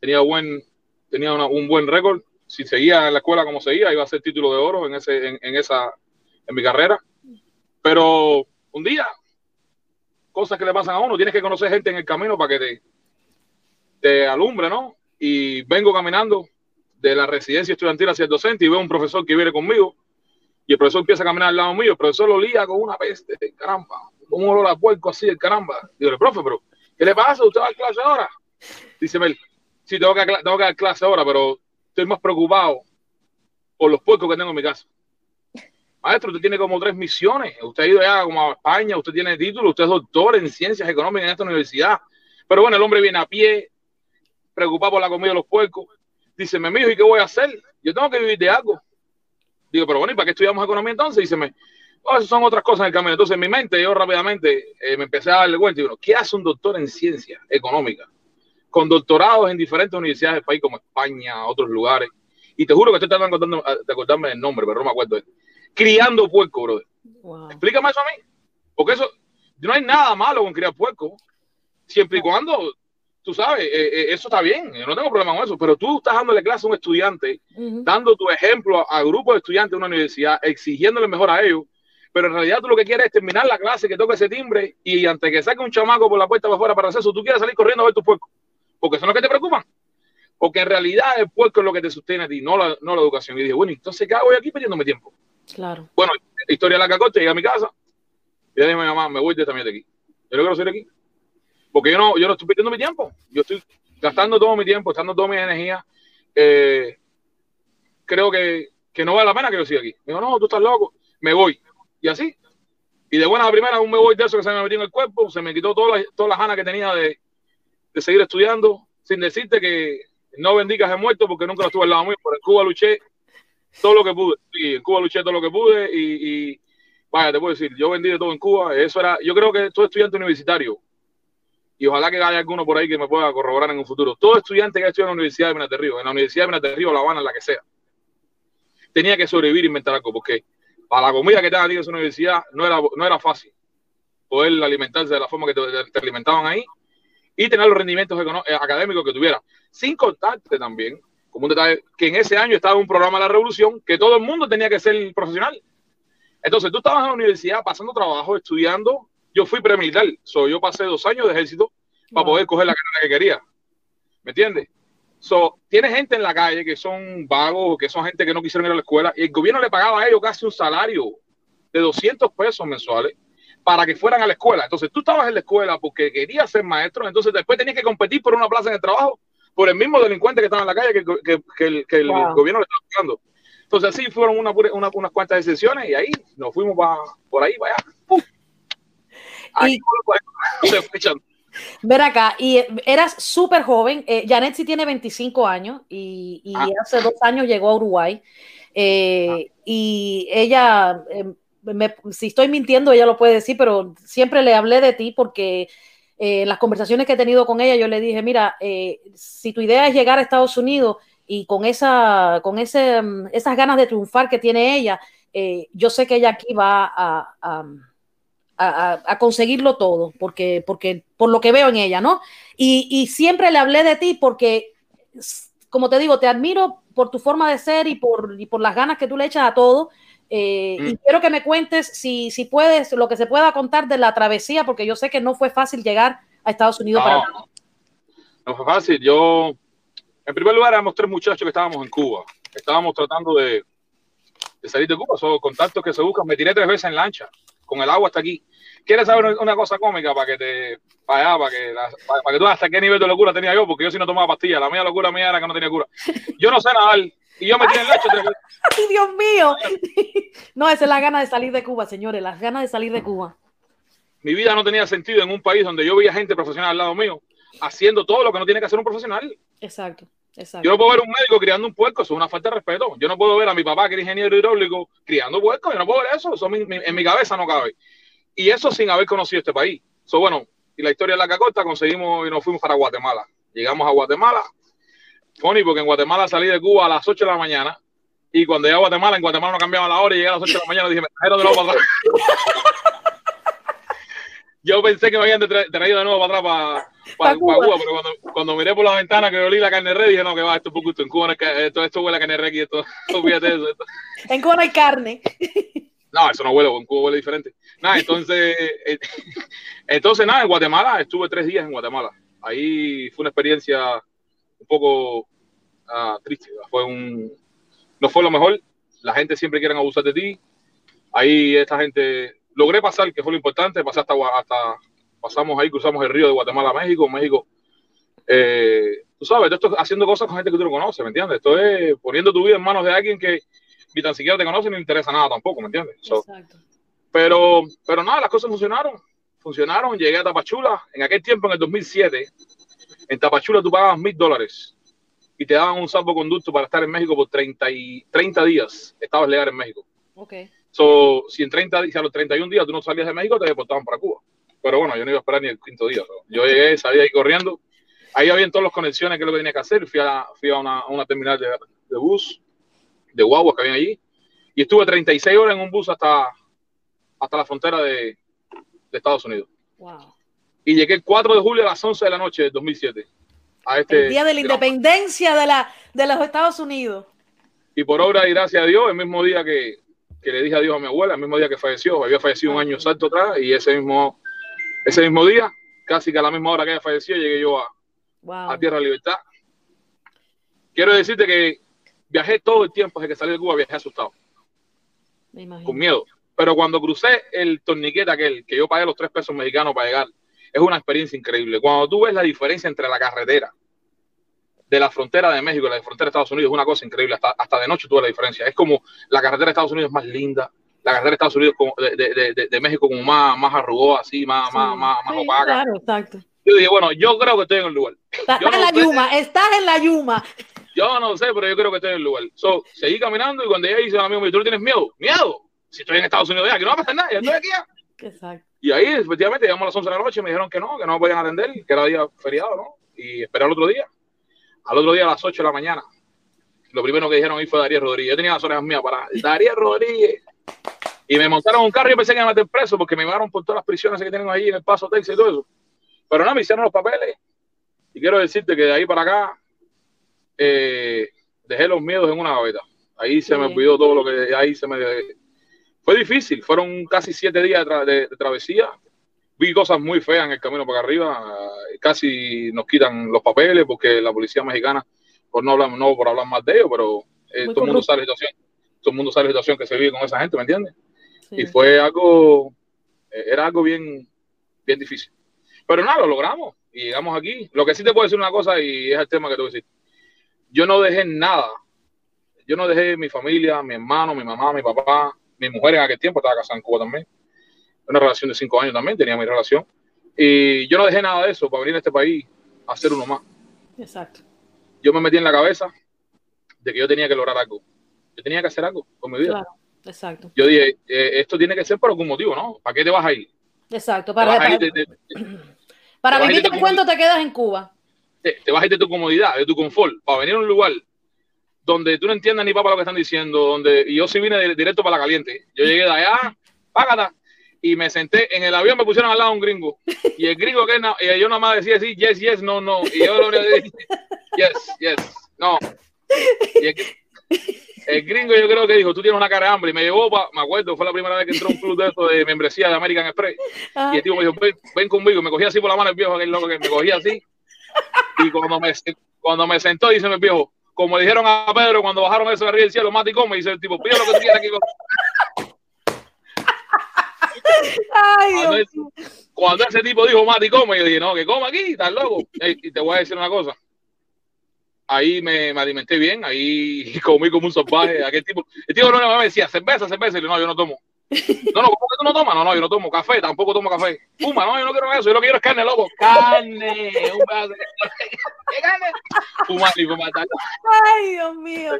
Speaker 5: tenía, buen, tenía un buen récord. Si seguía en la escuela como seguía, iba a ser título de oro en, ese, en, en esa, en mi carrera. Pero un día, cosas que le pasan a uno, tienes que conocer gente en el camino para que te, te alumbre, ¿no? y vengo caminando de la residencia estudiantil hacia el docente y veo un profesor que viene conmigo y el profesor empieza a caminar al lado mío, el profesor lo lía con una peste, caramba, un olor a puerco así, el caramba. Digo, el profe, pero ¿qué le pasa? ¿Usted va a clase ahora? Dice Mel, sí, tengo que, tengo que dar clase ahora, pero estoy más preocupado por los puercos que tengo en mi casa. Maestro, usted tiene como tres misiones. Usted ha ido ya como a España, usted tiene título, usted es doctor en ciencias económicas en esta universidad. Pero bueno, el hombre viene a pie, preocupado por la comida de los puercos. Dice, me mijo, ¿y qué voy a hacer? Yo tengo que vivir de algo. Digo, pero bueno, ¿y para qué estudiamos economía entonces? Dice, me, oh, son otras cosas en el camino. Entonces, en mi mente, yo rápidamente eh, me empecé a darle cuenta. Digo, ¿qué hace un doctor en ciencia económica? Con doctorados en diferentes universidades del país, como España, otros lugares. Y te juro que estoy tratando de acordarme del nombre, pero no me acuerdo. Criando puerco, brother. Explícame eso a mí. Porque eso, no hay nada malo con criar puerco. Siempre y cuando tú sabes, eh, eh, eso está bien, yo no tengo problema con eso, pero tú estás dándole clase a un estudiante, dando tu ejemplo a, grupos de estudiantes de una universidad, exigiéndole mejor a ellos, pero en realidad tú lo que quieres es terminar la clase, que toque ese timbre y antes que saque un chamaco por la puerta para afuera para hacer eso, tú quieres salir corriendo a ver tu puerco, porque eso es lo que te preocupa. Porque en realidad el puerco es lo que te sostiene a ti, no la, no la educación. Y dije, bueno, entonces, ¿qué hago aquí perdiéndome tiempo?
Speaker 2: Claro.
Speaker 5: Bueno, historia de la cacote, llegué a mi casa y le dije a mi mamá, me voy de esta mierda aquí. Yo no quiero ser aquí. Porque yo no, yo no estoy perdiendo mi tiempo. Yo estoy gastando todo mi tiempo, gastando toda mi energía. Eh, creo que, que, no vale la pena que yo siga aquí. Me dijo, no, tú estás loco. Me voy. Y así. Y de buena a primera, un me voy de eso que se me metió en el cuerpo. Se me quitó todas las, todas las ganas que tenía de, de seguir estudiando. Sin decirte que no bendigas he muerto porque nunca estuve al lado mío. Por el Cuba luché todo lo que pude. Sí, en Cuba luché todo lo que pude y, vaya, te puedo decir, yo vendí de todo en Cuba. Eso era, yo creo que todo estudiante universitario y ojalá que haya alguno por ahí que me pueda corroborar en un futuro. Todo estudiante que ha estudiado en la Universidad de Minas Río, en la Universidad de Minas Río, La Habana, la que sea, tenía que sobrevivir y inventar algo, porque para la comida que te dan en esa universidad no era, no era fácil poder alimentarse de la forma que te, alimentaban ahí y tener los rendimientos eh, académicos que tuviera. Sin contarte también, como un detalle, que en ese año estaba un programa de la revolución que todo el mundo tenía que ser profesional. Entonces tú estabas en la universidad pasando trabajo, estudiando yo fui premilitar, so, yo pasé dos años de ejército para poder coger la carrera que quería. ¿Me entiendes? So, tiene gente en la calle que son vagos, que son gente que no quisieron ir a la escuela, y el gobierno le pagaba a ellos casi un salario de 200 pesos mensuales para que fueran a la escuela. Entonces, tú estabas en la escuela porque querías ser maestro, entonces después tenías que competir por una plaza en el trabajo por el mismo delincuente que estaba en la calle que, que, que, el, gobierno le estaba pagando. Entonces, así fueron una, unas cuantas decisiones y ahí nos fuimos por ahí, para allá.
Speaker 2: y, ver acá, y eras súper joven. Eh, Janet sí tiene 25 años y, ah. hace dos años llegó a Uruguay. Eh, ah. Y ella, em, si estoy mintiendo, ella lo puede decir, pero siempre le hablé de ti porque eh, en las conversaciones que he tenido con ella, yo le dije, mira, si tu idea es llegar a Estados Unidos y con, esa, con ese, em, esas ganas de triunfar que tiene ella, yo sé que ella aquí va a a, conseguirlo todo, porque, porque por lo que veo en ella, ¿no? Y, siempre le hablé de ti porque, como te digo, te admiro por tu forma de ser y por, por las ganas que tú le echas a todo. Eh, y mm. quiero que me cuentes, si, si puedes, lo que se pueda contar de la travesía, porque yo sé que no fue fácil llegar a Estados Unidos
Speaker 5: no, para... No fue fácil. Yo, en primer lugar, éramos tres muchachos que estábamos en Cuba. Estábamos tratando de, de salir de Cuba, son contactos que se buscan. Me tiré tres veces en lancha con el agua hasta aquí. ¿Quieres saber una cosa cómica para que te para allá, para que, para, que tú hasta qué nivel de locura tenía yo? Porque yo sí no tomaba pastillas. La mía locura mía era que no tenía cura. Yo no sé nadar y yo me tiré el lecho.
Speaker 2: ¡Ay, Dios mío! No, esa es la gana de salir de Cuba, señores, las ganas de salir de Cuba.
Speaker 5: Mi vida no tenía sentido en un país donde yo veía gente profesional al lado mío haciendo todo lo que no tiene que hacer un profesional.
Speaker 2: Exacto.
Speaker 5: Yo no puedo ver un médico criando un puerco, eso es una falta de respeto. Yo no puedo ver a mi papá, que era ingeniero hidráulico, criando puerco, yo no puedo ver eso, eso en mi cabeza no cabe. Y eso sin haber conocido este país. So, bueno, y la historia de la cacota, conseguimos y nos fuimos para Guatemala. Llegamos a Guatemala. Funny, porque en Guatemala salí de Cuba a las 8 de la mañana. Y cuando llegué a Guatemala, en Guatemala no cambiaban la hora y llegué a las 8 de la mañana, dije, me trajeron de nuevo para atrás. Yo pensé que me habían traído de nuevo para atrás para, Cuba. pero cuando, cuando, miré por la ventana que olí la carne red, dije, no, que va, esto es poco En Cuba no esto, esto huele a carne red y esto, fíjate eso.
Speaker 2: En Cuba no hay carne.
Speaker 5: No, eso no huele, en Cuba huele diferente. Nada, entonces, eh, entonces nada, en Guatemala, estuve tres días en Guatemala. Ahí fue una experiencia un poco ah, triste. Fue un, no fue lo mejor. La gente siempre quiere abusar de ti. Ahí esta gente, logré pasar, que fue lo importante, pasar hasta, hasta pasamos ahí, cruzamos el río de Guatemala a México. México, eh, tú sabes, esto haciendo cosas con gente que tú no conoces, ¿me entiendes? Esto es poniendo tu vida en manos de alguien que ni tan siquiera te conoce ni le interesa nada tampoco, ¿me entiendes? Exacto. Pero, pero nada, las cosas funcionaron. Funcionaron, llegué a Tapachula. En aquel tiempo, en el 2007, en Tapachula tú pagabas mil dólares y te daban un salvoconducto para estar en México por 30, y, 30 días. Estabas legal en México.
Speaker 2: Ok.
Speaker 5: So, si en 30 si a los 31 días tú no salías de México, te deportaban para Cuba. Pero bueno, yo no iba a esperar ni el quinto día. Yo llegué, salí ahí corriendo. Ahí había todas las conexiones que es lo que tenía que hacer. Fui a, fui a una, una terminal de, de bus de guaguas que había allí. Y estuve 36 horas en un bus hasta, hasta la frontera de, Estados Unidos. Y llegué el 4 de julio a las 11 de la noche del 2007. A este
Speaker 2: el día de la independencia de, la, de los Estados Unidos.
Speaker 5: Y por obra y gracias a Dios, el mismo día que, que le dije adiós a mi abuela, el mismo día que falleció, había fallecido un año exacto atrás, y ese mismo, ese mismo día, casi que a la misma hora que ella falleció, llegué yo a, a Tierra Libertad. Quiero decirte que viajé todo el tiempo desde que salí de Cuba, viajé asustado. Con miedo. Pero cuando crucé el torniquete aquel, que yo pagué los tres pesos mexicanos para llegar, es una experiencia increíble. Cuando tú ves la diferencia entre la carretera de la frontera de México y la frontera de Estados Unidos, es una cosa increíble. Hasta, hasta de noche tú ves la diferencia. Es como la carretera de Estados Unidos es más linda, la carretera de Estados Unidos de, México como más, más arrugosa, así, más, más, más, más opaca.
Speaker 2: Claro, exacto.
Speaker 5: Yo dije, bueno, yo creo que estoy en el lugar.
Speaker 2: Estás en la yuma, estás en la yuma.
Speaker 5: Yo no sé, pero yo creo que estoy en el lugar. So, seguí caminando y cuando ella dice a amigo ¿tú tienes miedo? ¿Miedo? Si estoy en Estados Unidos ya, que no va a pasar nada, ya estoy aquí ya.
Speaker 2: Exacto.
Speaker 5: Y ahí, efectivamente, llegamos a las 11 de la noche y me dijeron que no, que no me podían atender, que era día feriado, ¿no? Y esperé al otro día. Al otro día a las 8 de la mañana. Lo primero que dijeron ahí fue Darío Rodríguez. Yo tenía las orejas mías para Darío Rodríguez. Y me montaron un carro y yo pensé que me iban a meter preso porque me llevaron por todas las prisiones que tienen ahí en el Paso Texas y todo eso. Pero no, me hicieron los papeles. Y quiero decirte que de ahí para acá, eh, dejé los miedos en una gaveta. Ahí se me olvidó todo lo que ahí se me fue difícil, fueron casi siete días de, travesía. Vi cosas muy feas en el camino para arriba, casi nos quitan los papeles porque la policía mexicana, por no hablar, no por hablar más de ellos, pero eh, todo el mundo sabe la situación, todo el mundo sabe la situación que se vive con esa gente, ¿me entiendes? Y fue algo, eh, era algo bien, bien difícil. Pero nada, lo logramos y llegamos aquí. Lo que sí te puedo decir una cosa y es el tema que te voy a decir yo no dejé nada. Yo no dejé mi familia, mi hermano, mi mamá, mi papá, mi mujer en aquel tiempo, estaba casada en Cuba también. Una relación de cinco años también, tenía mi relación. Y yo no dejé nada de eso para venir a este país a hacer uno más.
Speaker 2: Exacto.
Speaker 5: Yo me metí en la cabeza de que yo tenía que lograr algo. Yo tenía que hacer algo con mi vida. Claro,
Speaker 2: exacto.
Speaker 5: Yo dije, eh, esto tiene que ser por algún motivo, ¿no? ¿Para qué te vas a ir?
Speaker 2: Exacto, para, para, para vivir tu cuento te quedas en Cuba
Speaker 5: te, vas a ir de tu comodidad, de tu confort, para venir a un lugar donde tú no entiendas ni papá lo que están diciendo, donde y yo sí vine directo para la caliente. Yo llegué de allá, págata, y me senté en el avión, me pusieron al lado un gringo. Y el gringo que y yo nada más decía así, yes, yes, no, no. Y yo lo dije, yes, yes, no. Y el, gringo yo creo que dijo, tú tienes una cara de hambre. Y me llevó, me acuerdo, fue la primera vez que entró un club de esto de membresía de American Express. Y el tío me dijo, ven, ven conmigo. Me cogía así por la mano el viejo, aquel loco que me cogía así. Y cuando me, cuando me sentó, dice mi viejo, como dijeron a Pedro cuando bajaron eso de arriba del cielo, mate y come, dice el tipo, pide lo que tú quieras aquí. Ay, cuando, ese tipo dijo, Mati, come, yo dije, no, que coma aquí, estás loco. y te voy a decir una cosa. Ahí me, me alimenté bien, ahí comí como un salvaje. Aquel tipo, el tipo no me decía, cerveza, cerveza. Y yo, no, yo no tomo. No, no, ¿cómo que tú no tomas? No, no, yo no tomo café, tampoco tomo café. Puma, no, yo no quiero eso, yo lo que quiero es carne, loco. Carne, un pedazo ¿Qué carne? Fumar y fumar.
Speaker 2: Ay, Dios mío.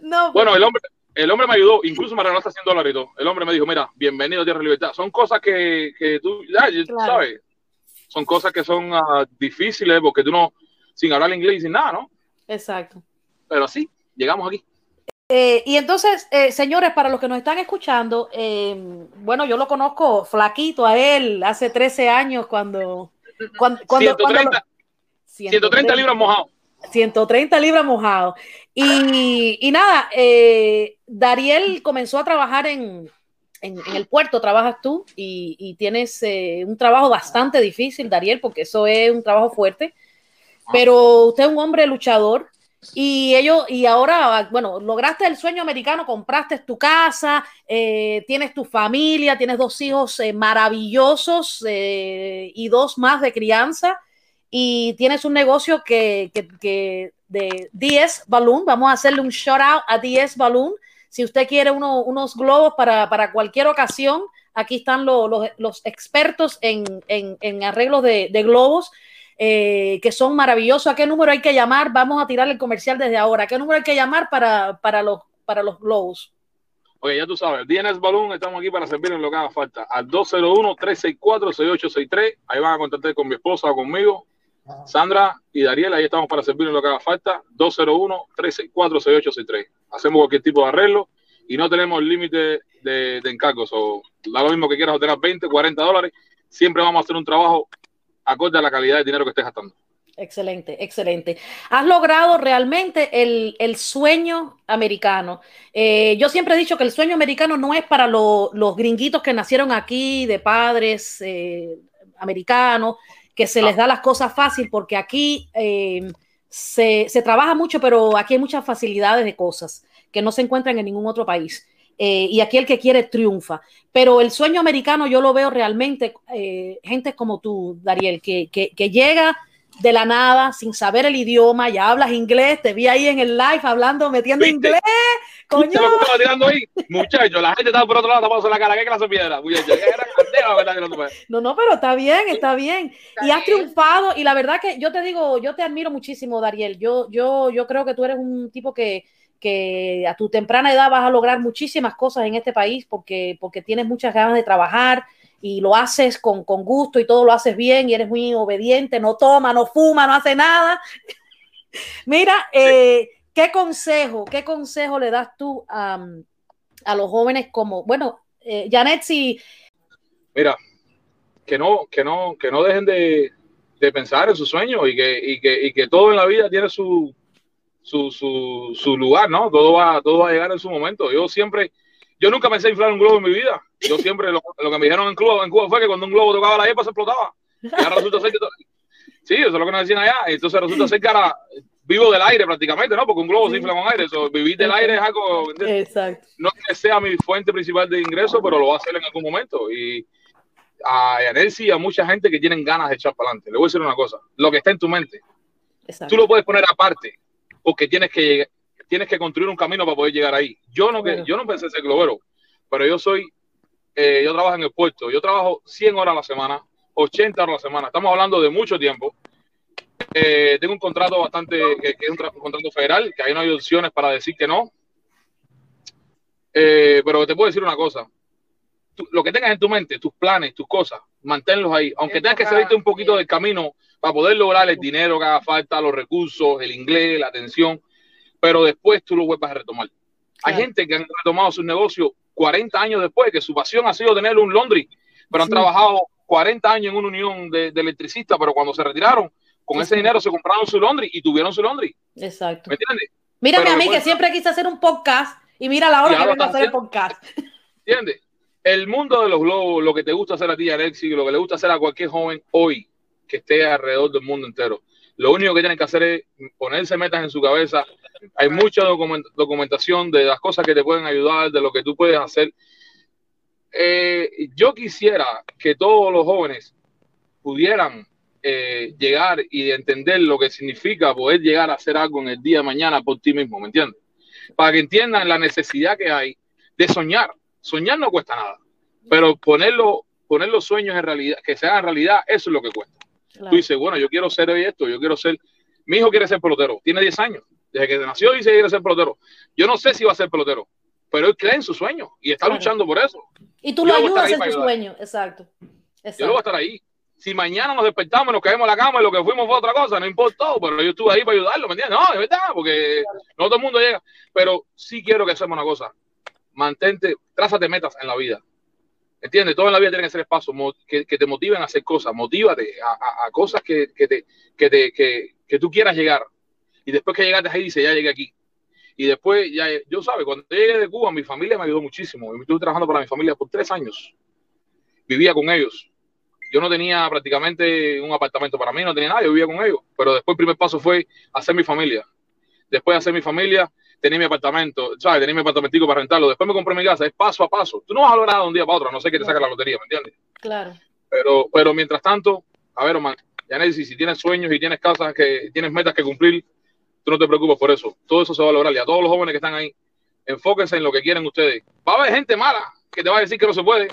Speaker 2: No,
Speaker 5: bueno, el hombre, el hombre me ayudó, incluso me regaló hasta 100 dólares. El hombre me dijo, mira, bienvenido a Tierra de Libertad. Son cosas que, que tú, ya, sabes, son cosas que son uh, difíciles porque tú no, sin hablar inglés y sin nada, ¿no?
Speaker 2: Exacto.
Speaker 5: Pero sí, llegamos aquí.
Speaker 2: Eh, y entonces, eh, señores, para los que nos están escuchando, eh, bueno, yo lo conozco flaquito a él hace 13 años cuando... cuando,
Speaker 5: 130, 130, libras mojado.
Speaker 2: 130 libras mojado. Y, y nada, Dariel comenzó a trabajar en, en, el puerto, trabajas tú y, y tienes un trabajo bastante difícil, Dariel, porque eso es un trabajo fuerte. Pero usted es un hombre luchador y ellos, y ahora, bueno, lograste el sueño americano, compraste tu casa, eh, tienes tu familia, tienes dos hijos eh, maravillosos eh, y dos más de crianza, y tienes un negocio que, que, de 10 Balloon, vamos a hacerle un shout out a 10 Balloon. Si usted quiere unos globos para, para, cualquier ocasión, aquí están los, los expertos en, en, en arreglos de, de globos. Eh, que son maravillosos. ¿A qué número hay que llamar? Vamos a tirar el comercial desde ahora. ¿A qué número hay que llamar para, para, los, para los globos?
Speaker 5: Oye, ya tú sabes, DNS Balloon, estamos aquí para servir en lo que haga falta. Al 201-364-6863, ahí van a contactar con mi esposa o conmigo, Sandra y Dariela, ahí estamos para servir en lo que haga falta. 201-364-6863. Hacemos cualquier tipo de arreglo y no tenemos límite de, de encargos. O da lo mismo que quieras obtener 20, 40 dólares. Siempre vamos a hacer un trabajo acorde a la calidad de dinero que estés gastando.
Speaker 2: Excelente, excelente. Has logrado realmente el, sueño americano. Eh, yo siempre he dicho que el sueño americano no es para los gringuitos que nacieron aquí de padres eh, americanos, que se les da las cosas fácil, porque aquí eh, se, se, trabaja mucho, pero aquí hay muchas facilidades de cosas que no se encuentran en ningún otro país. Eh, y aquí el que quiere triunfa. Pero el sueño americano yo lo veo realmente, eh, gente como tú, Dariel, que, llega de la nada sin saber el idioma, ya hablas inglés, te vi ahí en el live hablando, metiendo inglés, coño.
Speaker 5: Muchachos, la gente está por otro lado tapándose la cara, ¿qué clase de piedra?
Speaker 2: No, no, pero está bien, está bien. y has triunfado, y la verdad que yo te digo, yo te admiro muchísimo, Dariel. Yo, yo, yo creo que tú eres un tipo que, que a tu temprana edad vas a lograr muchísimas cosas en este país porque, porque tienes muchas ganas de trabajar y lo haces con, gusto y todo lo haces bien y eres muy obediente, no toma, no fuma, no hace nada. Mira, eh, ¿qué consejo, qué consejo le das tú a, los jóvenes como, bueno, eh, Janet, si...
Speaker 5: Mira, que no, que no, que no dejen de, pensar en sus sueños y que, y que, y que todo en la vida tiene su, su, su, su, lugar, ¿no? Todo va, todo va a llegar en su momento. Yo siempre, yo nunca pensé inflar un globo en mi vida. Yo siempre, lo, que me dijeron en Cuba, en Cuba fue que cuando un globo tocaba la yepa se explotaba. Y ahora resulta ser que, sí, eso es lo que nos decían allá. Entonces resulta ser que ahora vivo del aire prácticamente, ¿no? Porque un globo se infla con aire. Eso, vivir del aire es algo,
Speaker 2: Exacto.
Speaker 5: no que sea mi fuente principal de ingreso, pero lo va a hacer en algún momento. Y a Yanelsi y a mucha gente que tienen ganas de echar para adelante. Le voy a decir una cosa, lo que está en tu mente, tú lo puedes poner aparte porque tienes que, tienes que construir un camino para poder llegar ahí. Yo no, yo no pensé ser globero, pero yo soy, eh, yo trabajo en el puerto, yo trabajo 100 horas a la semana, 80 horas a la semana, estamos hablando de mucho tiempo. Eh, tengo un contrato bastante, que, es un, contrato federal, que ahí no hay opciones para decir que no. Eh, pero te puedo decir una cosa, lo que tengas en tu mente, tus planes, tus cosas, manténlos ahí. Aunque tengas que salirte un poquito del camino para poder lograr el dinero que haga falta, los recursos, el inglés, la atención, pero después tú lo vuelvas a retomar. Hay gente que han retomado su negocio 40 años después, que su pasión ha sido tener un laundry, pero han trabajado 40 años en una unión de, electricistas, pero cuando se retiraron, con ese dinero se compraron su laundry y tuvieron su laundry.
Speaker 2: Exacto. ¿Me entiendes? Mírame a mí que siempre quise hacer un podcast y mira la hora que vengo a hacer el podcast.
Speaker 5: ¿Entiendes? El mundo de los globos, lo que te gusta hacer a ti, Alexi, lo que le gusta hacer a cualquier joven hoy, que esté alrededor del mundo entero. Lo único que tienen que hacer es ponerse metas en su cabeza. Hay mucha documentación de las cosas que te pueden ayudar, de lo que tú puedes hacer. eh, yo quisiera que todos los jóvenes pudieran eh, llegar y entender lo que significa poder llegar a hacer algo en el día de mañana por ti mismo, ¿me entiendes? Para que entiendan la necesidad que hay de soñar. Soñar no cuesta nada, pero ponerlo, poner los sueños en realidad, que se hagan realidad, eso es lo que cuesta. Tú dices, bueno, yo quiero ser esto, yo quiero ser, mi hijo quiere ser pelotero, tiene 10 años, desde que nació dice que quiere ser pelotero. Yo no sé si va a ser pelotero, pero él cree en su sueño y está luchando por eso.
Speaker 2: Y tú lo ayudas en su sueño, exacto.
Speaker 5: Yo lo voy a estar ahí. Si mañana nos despertamos, nos caemos a la cama y lo que fuimos fue otra cosa, no importa, pero yo estuve ahí para ayudarlo, ¿me entiendes? No, es verdad, porque no todo el mundo llega. Pero sí quiero que hacemos una cosa. Mantente, trázate metas en la vida. ¿Entiendes? Todo en la vida tiene que ser espacio que, te motiven a hacer cosas. Motívate a, cosas que, que, te, que, te, que, que tú quieras llegar. Y después que llegaste ahí, dice, ya llegué aquí. Y después, ya, yo sabes, cuando llegué de Cuba, mi familia me ayudó muchísimo. Yo estuve trabajando para mi familia por tres años. Vivía con ellos. Yo no tenía prácticamente un apartamento para mí, no tenía nada, yo vivía con ellos. Pero después el primer paso fue hacer mi familia. Después de hacer mi familia, tenía mi apartamento, ¿sabes? Tenía mi apartamentico para rentarlo. Después me compré mi casa, es paso a paso. Tú no vas a lograr de un día para otro, no sé qué te saca la lotería, ¿me entiendes?
Speaker 2: Claro.
Speaker 5: Pero, pero mientras tanto, a ver, Omar, ya si tienes sueños y tienes casas, que tienes metas que cumplir, tú no te preocupes por eso. Todo eso se va a lograr. Y a todos los jóvenes que están ahí, enfóquense en lo que quieren ustedes. Va a haber gente mala que te va a decir que no se puede.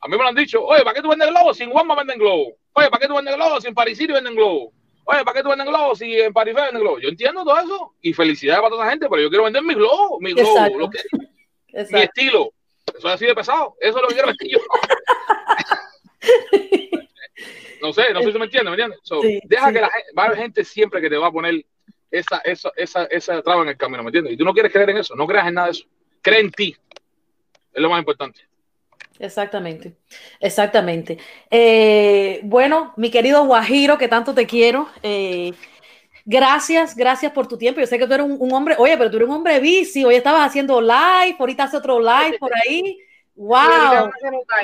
Speaker 5: A mí me lo han dicho, oye, ¿para qué tú vendes globos? Sin Juanma venden globos. Oye, ¿para qué tú vendes globos? Sin Paris City venden globos. Oye, ¿para qué tú vendes globos si en Paris venden globos? Yo entiendo todo eso. Y felicidades para toda esa gente, pero yo quiero vender mis globos, mis globos, mi estilo. Eso es así de pesado. Eso es lo que quiero vestir yo. no sé, no sé si me entiendes, ¿me entiendes? deja que la gente, va a haber gente siempre que te va a poner esa, esa, esa, esa traba en el camino, ¿me entiendes? Y tú no quieres creer en eso, no creas en nada de eso. Cree en ti. Es lo más importante.
Speaker 2: Exactamente, exactamente. Eh, bueno, mi querido Guajiro, que tanto te quiero, eh, gracias, gracias por tu tiempo. Yo sé que tú eres un, hombre, oye, pero tú eres un hombre bici, hoy estabas haciendo live, ahorita hace otro live por ahí. ¡Wow!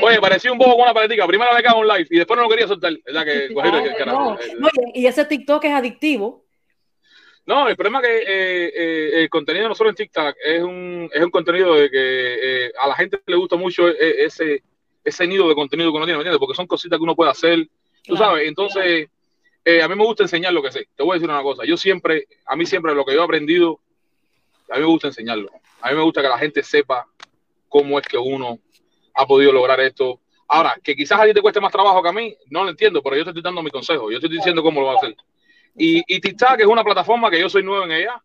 Speaker 5: Oye, parecía un poco con una paletica. Primero me cago un live y después no lo quería soltar. ¿Verdad que,
Speaker 2: no, y ese TikTok es adictivo.
Speaker 5: No, el problema es que eh, eh, el contenido no solo en TikTok es un, es un contenido de que eh, a la gente le gusta mucho ese, ese nido de contenido que uno tiene, ¿me entiendes? Porque son cositas que uno puede hacer, tú sabes. Entonces, a mí me gusta enseñar lo que sé. Te voy a decir una cosa. Yo siempre, a mí siempre lo que yo he aprendido, a mí me gusta enseñarlo. A mí me gusta que la gente sepa cómo es que uno ha podido lograr esto. Ahora, que quizás a ti te cueste más trabajo que a mí, no lo entiendo, pero yo te estoy dando mi consejo. Yo te estoy diciendo cómo lo va a hacer. Y, y TikTok es una plataforma que yo soy nuevo en ella.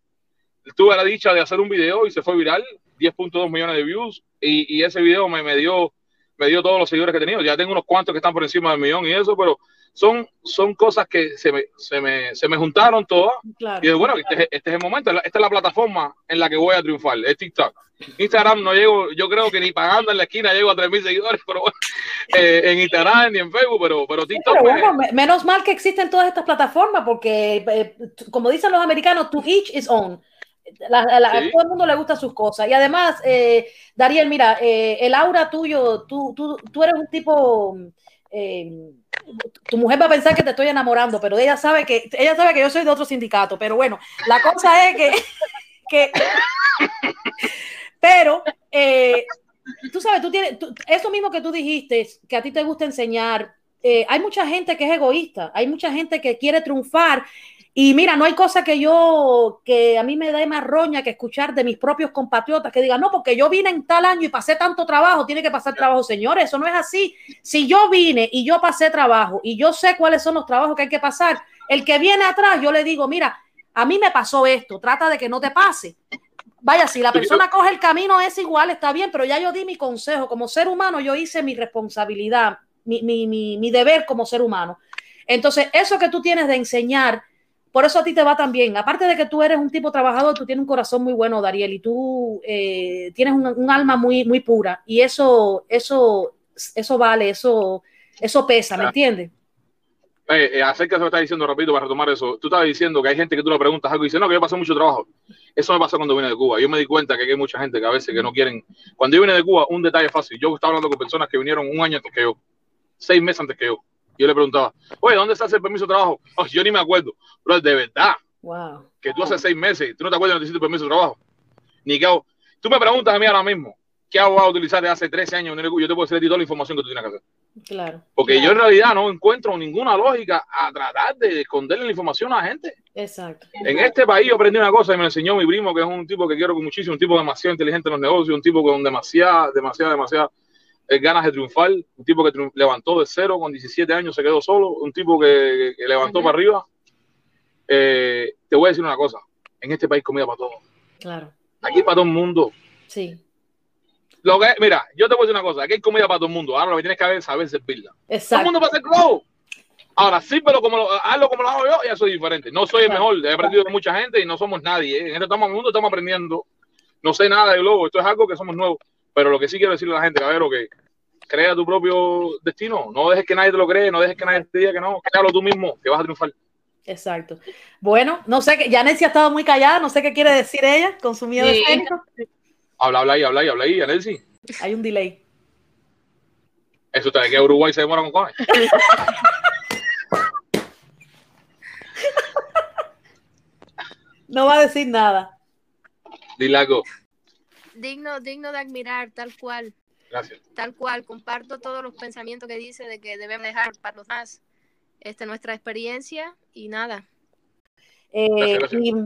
Speaker 5: Tuve la dicha de hacer un video y se fue viral, 10.2 millones de views. Y, y ese video me, me, dio, me dio todos los seguidores que he tenido. Ya tengo unos cuantos que están por encima del millón y eso, pero son, son cosas que se me, se me, se me juntaron todas. Y bueno, este, este, es el momento, esta es la plataforma en la que voy a triunfar, es TikTok. Instagram no llego, yo creo que ni pagando en la esquina llego a 3.000 seguidores, pero eh, en Instagram ni en Facebook, pero, pero TikTok.
Speaker 2: menos mal que existen todas estas plataformas, porque eh, como dicen los americanos, to each is own. A todo el mundo le gustan sus cosas. Y además, eh, Dariel, mira, eh, el aura tuyo, tú, tú, tú eres un tipo eh, tu mujer va a pensar que te estoy enamorando, pero ella sabe que ella sabe que yo soy de otro sindicato. Pero bueno, la cosa es que, pero eh, tú sabes, tú tienes eso mismo que tú dijiste, que a ti te gusta enseñar. Eh, hay mucha gente que es egoísta, hay mucha gente que quiere triunfar y mira, no hay cosa que yo, que a mí me dé más roña que escuchar de mis propios compatriotas que digan, no, porque yo vine en tal año y pasé tanto trabajo, tiene que pasar trabajo. Señores, eso no es así. Si yo vine y yo pasé trabajo y yo sé cuáles son los trabajos que hay que pasar, el que viene atrás, yo le digo, mira, a mí me pasó esto, trata de que no te pase. Vaya, si la persona coge el camino es igual, está bien, pero ya yo di mi consejo. Como ser humano, yo hice mi responsabilidad, mi, mi, mi, mi deber como ser humano. Entonces, eso que tú tienes de enseñar, por eso a ti te va tan bien. Aparte de que tú eres un tipo trabajador, tú tienes un corazón muy bueno, Dariel, y tú eh, tienes un, alma muy, muy pura. Y eso, eso, eso vale, eso, eso pesa, ¿me entiendes?
Speaker 5: Eh, eh, acerca de lo que estás diciendo, rapidito, para retomar eso. Tú estabas diciendo que hay gente que tú le preguntas algo y dice, no, que yo pasé mucho trabajo. Eso me pasó cuando vine de Cuba. Yo me di cuenta que hay mucha gente que a veces que no quieren. Cuando yo vine de Cuba, un detalle fácil. Yo estaba hablando con personas que vinieron un año antes que yo, seis meses antes que yo yo le preguntaba, oye, ¿dónde está ese permiso de trabajo? Oh, yo ni me acuerdo. Pero de verdad,
Speaker 2: wow.
Speaker 5: que tú hace seis meses, tú no te acuerdas de necesito permiso de trabajo. Ni que tú me preguntas a mí ahora mismo, ¿qué abogado utilizar de hace 13 años? Yo te puedo decir toda la información que tú tienes que hacer.
Speaker 2: Claro.
Speaker 5: Porque yo en realidad no encuentro ninguna lógica a tratar de esconderle la información a la gente.
Speaker 2: Exacto.
Speaker 5: En este país yo aprendí una cosa y me enseñó mi primo, que es un tipo que quiero muchísimo, un tipo demasiado inteligente en los negocios, un tipo con demasiada, demasiada, demasiada ganas de triunfar, un tipo que levantó de cero con 17 años, se quedó solo, un tipo que, levantó para arriba. Eh, te voy a decir una cosa, en este país comida para todos.
Speaker 2: Claro.
Speaker 5: Aquí para todo el mundo.
Speaker 2: Sí.
Speaker 5: Lo que, mira, yo te voy a decir una cosa, aquí hay comida para todo el mundo. Ahora lo que tienes que saber es saber servirla.
Speaker 2: Exacto.
Speaker 5: Todo el mundo va a hacer globo. Ahora sí, pero como lo, hazlo como lo hago yo, ya soy diferente. No soy el mejor, he aprendido de mucha gente y no somos nadie. ¿eh? En este estamos, mundo estamos aprendiendo. No sé nada de globo, esto es algo que somos nuevos. Pero lo que sí quiero decirle a la gente, cabrero, que crea tu propio destino. No dejes que nadie te lo cree, no dejes que nadie te diga que no. Créalo tú mismo, que vas a triunfar.
Speaker 2: Exacto. Bueno, no sé, que Janet ha estado muy callada, no sé qué quiere decir ella con su miedo escénico.
Speaker 5: Habla, habla ahí, habla ahí, habla ahí, Janet.
Speaker 2: Hay un delay.
Speaker 5: Eso está de que Uruguay se demora con cojones.
Speaker 2: no va a decir nada.
Speaker 5: Dile algo.
Speaker 4: Digno, digno de admirar, tal cual.
Speaker 5: Gracias.
Speaker 4: Tal cual, comparto todos los pensamientos que dice de que debemos dejar para los más este, nuestra experiencia y nada.
Speaker 2: Eh,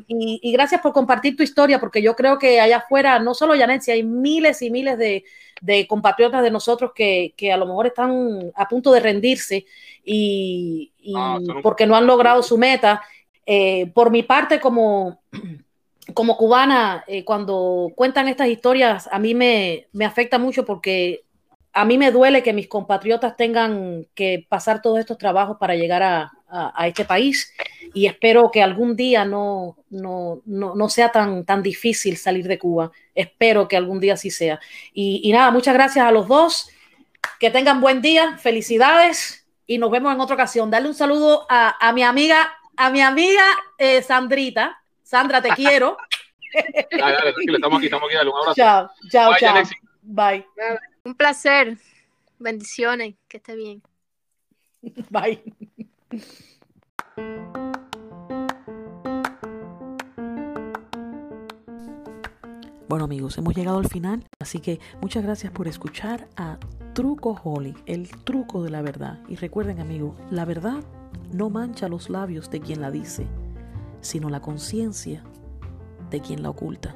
Speaker 2: y, gracias por compartir tu historia, porque yo creo que allá afuera, no solo Janet, hay miles y miles de, compatriotas de nosotros que, a lo mejor están a punto de rendirse y, ah, porque no han logrado su meta. Eh, por mi parte, como, como cubana, eh, cuando cuentan estas historias, a mí me, me afecta mucho porque a mí me duele que mis compatriotas tengan que pasar todos estos trabajos para llegar a, este país y espero que algún día no, no, sea tan, tan difícil salir de Cuba. Espero que algún día sí sea. Y, nada, muchas gracias a los dos. Que tengan buen día, felicidades y nos vemos en otra ocasión. Dale un saludo a, mi amiga, a mi amiga eh, Sandrita. Sandra, te quiero.
Speaker 5: Dale, dale, estamos aquí, estamos aquí, dale un abrazo.
Speaker 2: Chao, chao, chao. Bye.
Speaker 4: Un placer. Bendiciones. Que esté bien.
Speaker 2: Bye.
Speaker 1: Bueno amigos, hemos llegado al final, así que muchas gracias por escuchar a Truco Holly, el truco de la verdad. Y recuerden amigos, la verdad no mancha los labios de quien la dice, sino la conciencia de quien la oculta.